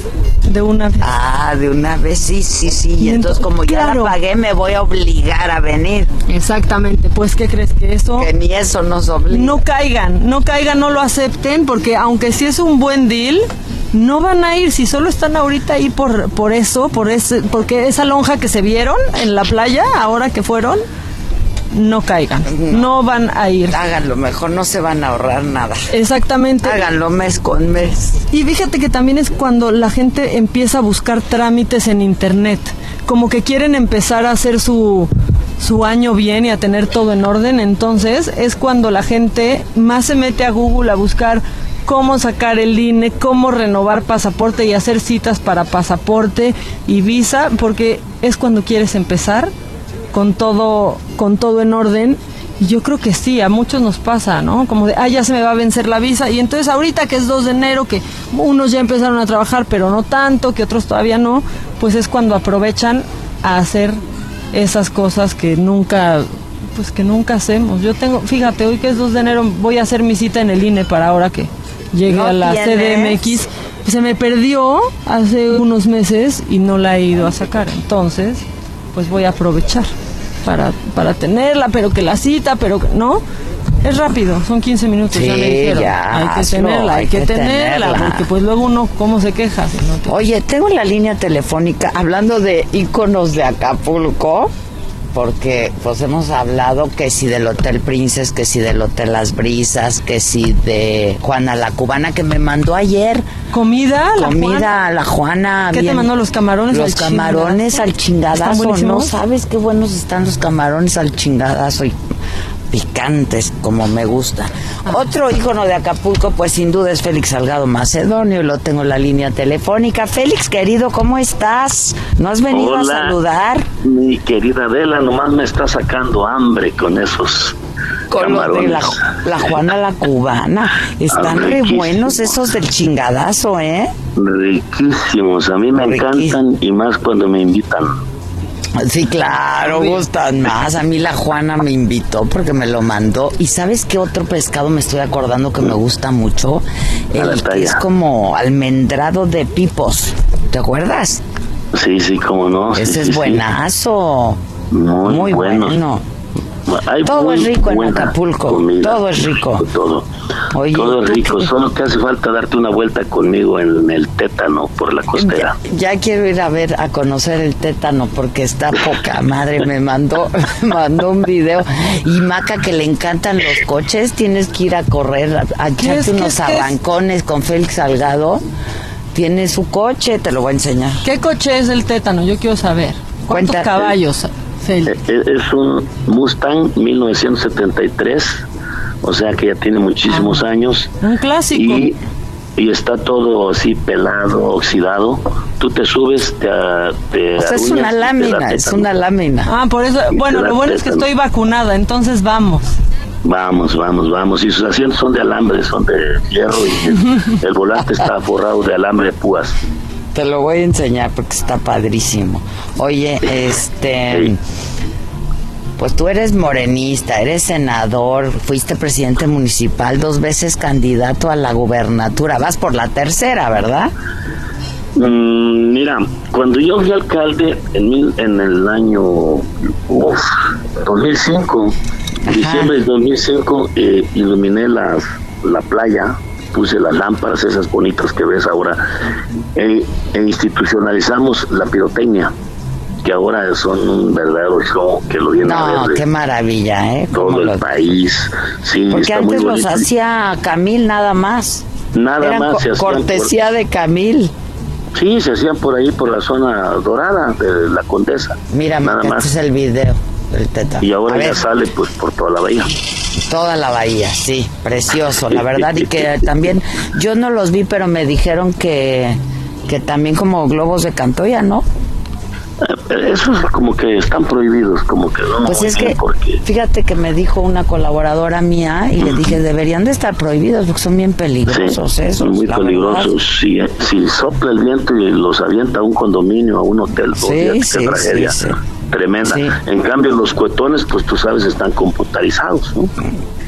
de una vez?
Ah, de una vez, sí, sí, sí. Y, entonces, como ya la pagué, me voy a obligar a venir.
Exactamente, pues ¿qué crees que eso?
Que ni eso nos obliga.
No caigan, no caigan, no lo acepten, porque aunque sí es un buen deal, no van a ir si solo están ahorita ahí por, por eso, por ese, porque esa lonja que se vieron en la playa, ahora que fueron, no caigan, no van a ir.
Háganlo mejor, no se van a ahorrar nada.
Exactamente.
Háganlo mes con mes.
Y fíjate que también es cuando la gente empieza a buscar trámites en internet, como que quieren empezar a hacer su su año bien y a tener todo en orden, entonces es cuando la gente más se mete a Google a buscar cómo sacar el INE, cómo renovar pasaporte y hacer citas para pasaporte y visa, porque es cuando quieres empezar con todo con todo en orden Y yo creo que sí, a muchos nos pasa, ¿no? Como de, ah, ya se me va a vencer la visa. Y entonces ahorita que es 2 de enero, que unos ya empezaron a trabajar, pero no tanto, que otros todavía no, pues es cuando aprovechan a hacer esas cosas que nunca, pues que nunca hacemos. Yo tengo, fíjate, hoy que es 2 de enero, voy a hacer mi cita en el INE para ahora que llegue
¿No
a la
tienes?
CDMX. Se me perdió hace unos meses y no la he ido a sacar. Entonces, pues voy a aprovechar para, para tenerla, pero que la cita, pero que no. Es rápido, son 15 minutos.
Sí,
ya me dijeron.
ya,
hay que tenerla, hay,
hay
que,
que
tenerla,
tenerla.
porque pues luego uno, ¿cómo se queja? si no te-
Oye, tengo la línea telefónica hablando de íconos de Acapulco, porque pues hemos hablado que si del Hotel Princess, que si del Hotel Las Brisas, que si de Juana la Cubana que me mandó ayer.
¿Comida? La
Comida,
Juana.
la Juana.
¿Qué te mandó, los camarones
Los
al
camarones
chingadazo?
al chingadazo,
¿Están
¿no? ¿Sabes qué buenos están los camarones al chingadazo? Y picantes, como me gusta.
Ah.
Otro ícono de Acapulco, pues sin duda es Félix Salgado Macedonio, lo tengo en la línea telefónica. Félix, querido, ¿cómo estás? ¿No has venido a saludar?
Mi querida Adela, nomás me está sacando hambre con esos
Con los de la, Juana la Cubana. Están
Ah,
re buenos esos del chingadazo, ¿eh?
Riquísimos, a mí me encantan y más cuando me invitan.
Sí, claro, gustan más. A mí la Juana me invitó porque me lo mandó. ¿Y sabes qué otro pescado me estoy acordando que me gusta mucho? El que es como almendrado de pipos. ¿Te acuerdas?
Sí, sí, cómo no.
Ese
sí,
es
sí.
buenazo.
Muy,
Muy bueno.
Hay
Todo es rico en Acapulco,
comida.
todo es rico.
Todo.
Oye,
todo es
¿tú
rico. Solo que hace falta darte una vuelta conmigo en el tétano por la costera.
Ya quiero ir a ver, a conocer el tétano porque está poca madre. Me mandó, mandó un video. Y Maca, que le encantan los coches, tienes que ir a correr, a, a
¿Qué
echarte unos arrancones con Félix Salgado. Tiene su coche, te lo voy a enseñar.
¿Qué coche es el tétano? Yo quiero saber. ¿Cuántos
Cuenta-
caballos, Félix?
Eh, Es un Mustang 1973, o sea que ya tiene muchísimos años.
Un clásico.
Y, y está todo así pelado, oxidado. Tú te subes, te, a- te
O sea, es una lámina, es una lámina.
Ah, por eso,
Y
bueno, lo bueno es que estoy vacunada, entonces vamos.
Vamos, vamos, vamos. Y sus asientos son de alambre, son de hierro y el, el volante está forrado de alambre de púas.
Te lo voy a enseñar porque está padrísimo. Oye, este. Pues tú eres morenista, eres senador, fuiste presidente municipal, dos veces candidato a la gubernatura. Vas por la tercera, ¿verdad?
Mm, mira, cuando yo fui alcalde en, mil- en el año uf, 2005, diciembre de 2005, eh, iluminé las, la playa, puse las lámparas esas bonitas que ves ahora, eh, e institucionalizamos la pirotecnia, que ahora son un verdadero show que lo viene a
No,
ver de
qué maravilla, ¿eh?
todo el
lo-
país. Sí,
Porque
está muy
antes los hacía Camil nada más.
Nada
Eran
más
co-
se hacían por-
cortesía de Camil.
Sí, se hacían por ahí, por la zona dorada de la Condesa.
Mira,
nada
este
más.
es el video
Y ahora
A
ya
ver,
sale pues por toda la bahía.
Toda la bahía, sí, precioso, la verdad. Y que también, yo no los vi, pero me dijeron que, que también como globos de Cantoya, ¿no?
Eh, Esos como que están prohibidos, como que no.
Pues es que,
porque
fíjate que me dijo una colaboradora mía y le dije, deberían de estar prohibidos porque son bien
sí,
peligrosos esos.
son muy peligrosos. Si, si sopla el viento y los avienta a un condominio, a un hotel,
Sí, sí,
tragedia. Tremenda.
Sí.
En cambio, los cuetones, pues tú sabes, están computarizados. ¿no?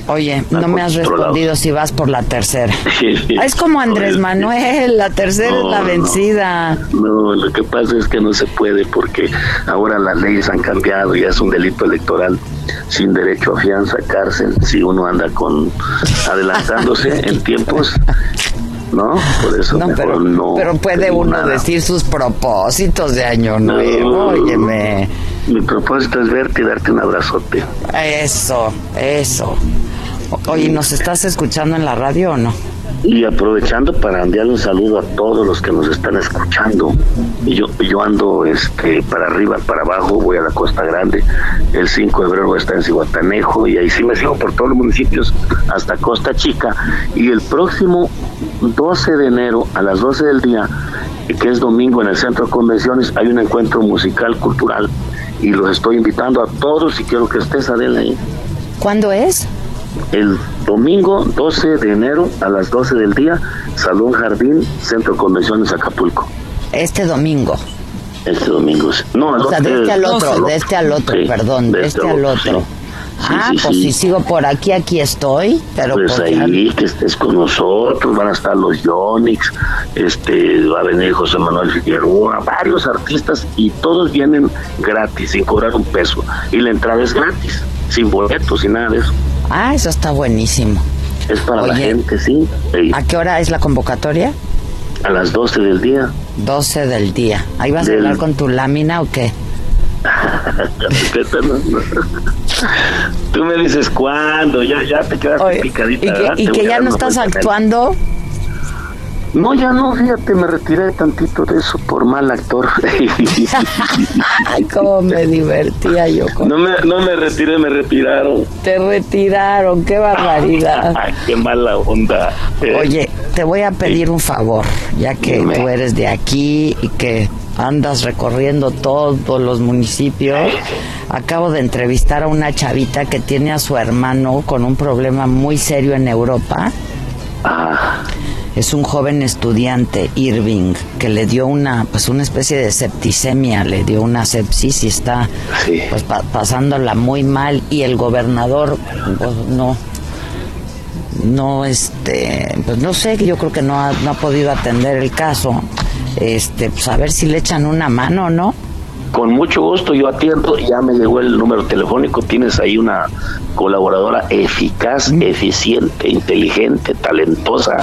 Oye,
Están
no me has respondido si vas por la tercera. Es como Andrés Manuel, la tercera es la
no.
vencida.
No, lo que pasa es que no se puede porque ahora las leyes han cambiado, ya es un delito electoral sin derecho a fianza, cárcel, si uno anda con adelantándose en tiempos, ¿no? Por eso
No,
mejor
pero,
no.
pero puede uno
nada.
decir sus propósitos de año nuevo,
No.
óyeme.
Mi propósito es verte y darte un abrazote.
Eso, eso. Oye, ¿nos estás escuchando en la radio o no?
Y aprovechando para enviarle un saludo a todos los que nos están escuchando. Y yo, yo ando este, para arriba, para abajo, voy a la Costa Grande. El 5 de febrero voy a estar en Cihuatanejo y ahí sí me sigo por todos los municipios hasta Costa Chica. Y el próximo 12 de enero a las 12 del día, que es domingo en el Centro de Convenciones, hay un encuentro musical cultural y los estoy invitando a todos y quiero que estés Adela ahí.
¿Cuándo es?
El domingo 12 de enero a las 12 del día, Salón Jardín, Centro de Convenciones Acapulco.
Este domingo.
Este domingo. sí. No, el
O sea, de
otro-
este al otro, de este al otro,
Sí,
perdón, de este al otro.
sí.
Ah,
sí,
pues
sí.
si sigo por aquí, aquí estoy, pero
Pues ahí que estés con nosotros, van a estar los Yonix, este, va a venir José Manuel Figueroa, varios artistas y todos vienen gratis, sin cobrar un peso. Y la entrada es gratis, sin boletos, sin nada de eso.
Ah, eso está buenísimo.
Es para la gente, sí.
¿A qué hora es la convocatoria?
a las 12 del día.
12 del día. ¿Ahí vas a hablar con tu lámina o qué?
Tú me dices cuándo, ya, ya te quedaste
Oye,
picadita.
¿Y que, ya no estás actuando?
No, ya no, fíjate, me retiré tantito de eso por mal actor.
Ay, cómo me divertía yo con...
no, me, no me retiré, me retiraron.
Te retiraron, qué barbaridad.
Ay, qué mala onda.
Oye, te voy a pedir un favor, ya que
Dime.
tú eres de aquí y que andas recorriendo todos los municipios. Acabo de entrevistar a una chavita que tiene a su hermano con un problema muy serio en Europa.
Ah.
Es un joven estudiante, Irving, que le dio una, pues una especie de septicemia, le dio una sepsis y está pues pa- pasándola muy mal y el gobernador pues, no no este pues no sé yo creo que no ha, no ha podido atender el caso este pues a ver si le echan una mano no
Con mucho gusto yo atiendo, ya me llegó el número telefónico, tienes ahí una colaboradora eficaz,
Mm.
eficiente, inteligente, talentosa,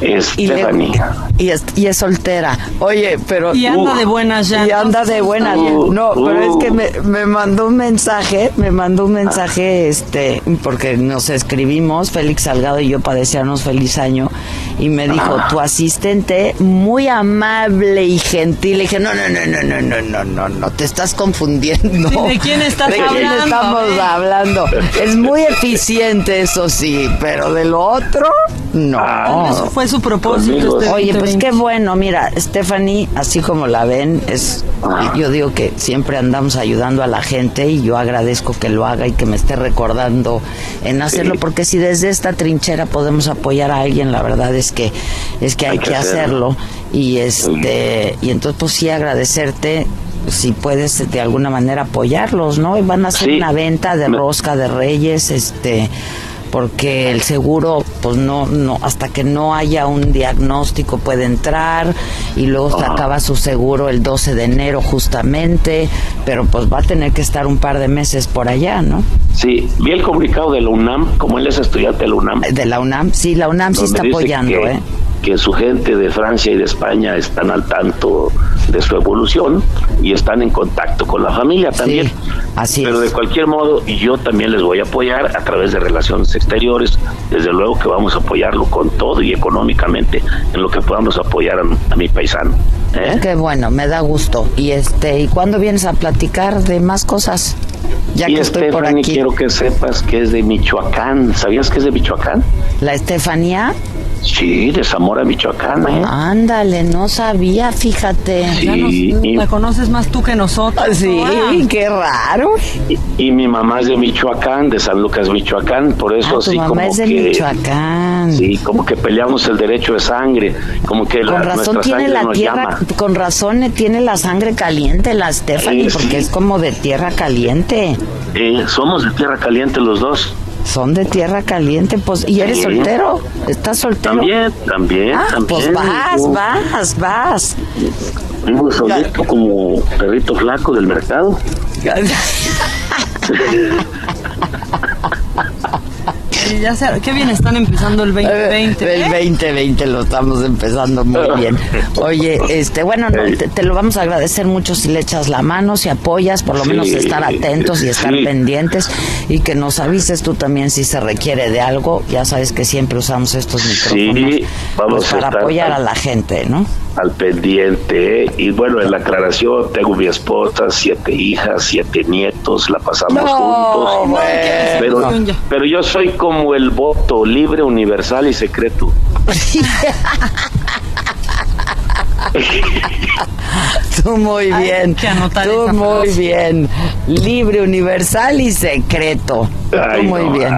y, le-
Stephanie.
y es, y es soltera oye pero
Y anda de buenas ya.
y anda de buenas
Uh,
no pero es
uh.
que me, me mandó un mensaje me mandó un mensaje este porque nos escribimos Félix Salgado y yo padecíamos feliz año y me dijo
Ah.
tu asistente muy amable y gentil le dije no no no no no no no no no te estás confundiendo
¿De quién estás
¿De quién
hablando?
estamos
Eh.
hablando es muy eficiente eso sí pero de lo otro no
Eso fue su propósito. este
Oye, pues
2020.
qué bueno, mira, Stephanie, así como la ven, es yo digo que siempre andamos ayudando a la gente y yo agradezco que lo haga y que me esté recordando en hacerlo porque si desde esta trinchera podemos apoyar a alguien, la verdad es que es que hay, que, hacerlo. y este y entonces pues sí agradecerte si puedes de alguna manera apoyarlos, ¿no? Y van a hacer
Sí.
una venta de rosca de Reyes, este porque el seguro pues no no hasta que no haya un diagnóstico puede entrar y luego se acaba su seguro el 12 de enero justamente pero pues va a tener que estar un par de meses por allá no
Sí, vi el comunicado de la UNAM, como él es estudiante de la UNAM.
de la UNAM sí la UNAM sí está apoyando eh
que su gente de Francia y de España están al tanto de su evolución y están en contacto con la familia también.
así
Pero de cualquier modo, yo también les voy a apoyar a través de relaciones exteriores. Desde luego que vamos a apoyarlo con todo y económicamente en lo que podamos apoyar a, a mi paisano. ¿eh?
qué bueno me da gusto y este y cuándo vienes a platicar de más cosas ya
y
que estoy por aquí
quiero que sepas que es de Michoacán. ¿Sabías que es de Michoacán?
la Estefanía
Sí, de Zamora, Michoacán. ¿eh?
ándale no sabía fíjate
Sí,
Ya nos-
y-
la conoces más tú que nosotros.
sí
ahora.
qué raro
Y, y mi mamá es de Michoacán, de San Lucas, Michoacán, por eso
Ah, tu
así
mamá
como
es de
que
Michoacán.
sí, como que peleamos el derecho de sangre, como que la,
Con razón
nuestra
tiene la tierra,
llama.
con razón eh, tiene la sangre caliente la Stephanie,
Sí,
porque
sí.
es como de tierra caliente.
Eh, somos de tierra caliente los dos.
Son de tierra caliente, pues, ¿y eres
Sí.
soltero? ¿Estás soltero?
También, también,
Ah,
también.
pues vas,
Yo
vas, vas.
Vivo solito como perrito flaco del mercado.
Sí, ya sé, qué bien están empezando el 2020.
El 2020 lo estamos empezando muy bien. Oye, este, bueno, no, te, te lo vamos a agradecer mucho si le echas la mano, si apoyas, por lo
Sí,
menos estar atentos y estar
sí.
pendientes y que nos avises tú también si se requiere de algo. Ya sabes que siempre usamos estos micrófonos
Sí, vamos
pues,
a
para apoyar
al-
a la gente, ¿no?
al pendiente. ¿eh? Y bueno, en la aclaración, tengo mi esposa, siete hijas, siete nietos, la pasamos juntos.
bueno.
Pero, pero yo soy como el voto libre, universal y secreto.
Tú muy bien. Tú muy bien. Libre, universal y secreto. Tú muy bien.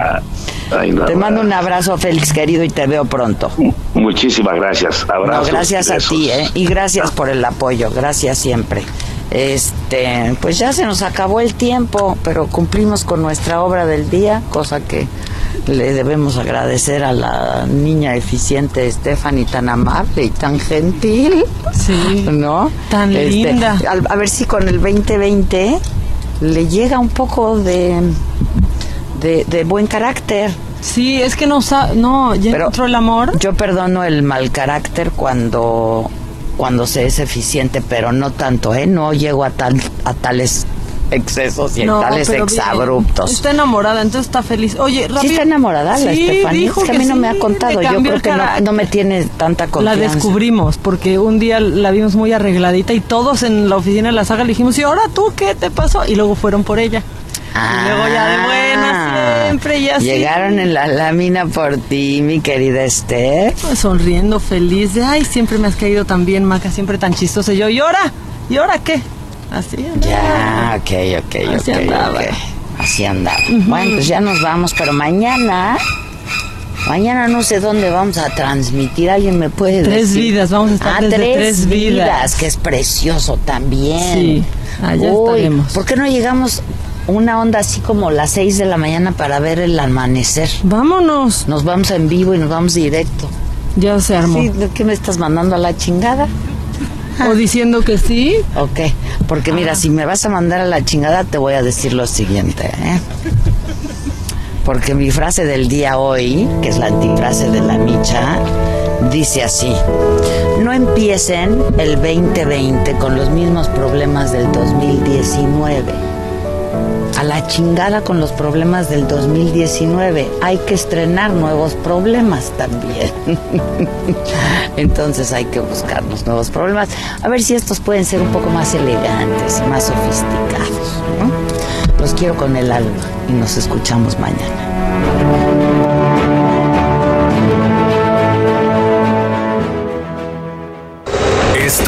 te mando un abrazo, Félix, querido, y te veo pronto.
Muchísimas gracias. Abrazos.
gracias a ti, ¿eh? Y gracias por el apoyo. Gracias siempre. Este, pues ya se nos acabó el tiempo, pero cumplimos con nuestra obra del día, cosa que le debemos agradecer a la niña eficiente Stephanie tan amable y tan gentil.
Sí.
¿No?
Tan
Este,
linda.
A, a ver si con el 2020 le llega un poco de, de, de buen carácter.
Sí, es que no no, ya encontró el amor.
Yo perdono el mal carácter cuando cuando se es eficiente, pero no tanto, ¿eh? No llego a tal a tales excesos y
No,
tales exabruptos.
Está enamorada, entonces está feliz. Oye,
Sí
rápido.
está enamorada la
Sí,
Estefanía, es que a mí no me ha contado, yo creo que no, no me tiene tanta
La
confianza.
descubrimos porque un día la vimos muy arregladita y todos en la oficina de la saga le dijimos, ¿y ahora tú qué te pasó? Y luego fueron por ella. y luego ya de buena siempre y así.
Ah. Llegaron en la lámina por ti, mi querida Esther.
Pues sonriendo, feliz, de ay, siempre me has caído tan bien, Maca, siempre tan chistosa. Y yo, ¿y ahora? ¿Y ahora qué? Así andaba.
Ya, ok, ok,
Así andaba.
ok. Así andaba. Bueno, pues ya nos vamos, pero mañana, mañana no sé dónde vamos a transmitir. ¿Alguien me puede
Tres
decir?
vidas, vamos a estar
ah,
desde
tres,
Tres
vidas.
Vidas.
que es precioso también.
Sí, allá
Uy,
estaremos.
¿Por qué no llegamos una onda así como las seis de la mañana para ver el amanecer?
Vámonos.
Nos vamos en vivo y nos vamos directo.
Ya se armó.
Sí, ¿de ¿Qué me estás mandando a la chingada?
O diciendo que sí.
Ok, porque mira, si me vas a mandar a la chingada, te voy a decir lo siguiente, ¿eh? Porque mi frase del día hoy, que es la antifrase de la micha, dice así: No empiecen el 2020 con los mismos problemas del 2019. A la chingada con los problemas del 2019. Hay que estrenar nuevos problemas también. Entonces hay que buscarnos nuevos problemas. A ver si estos pueden ser un poco más elegantes y más sofisticados. Los quiero con el alma y nos escuchamos mañana.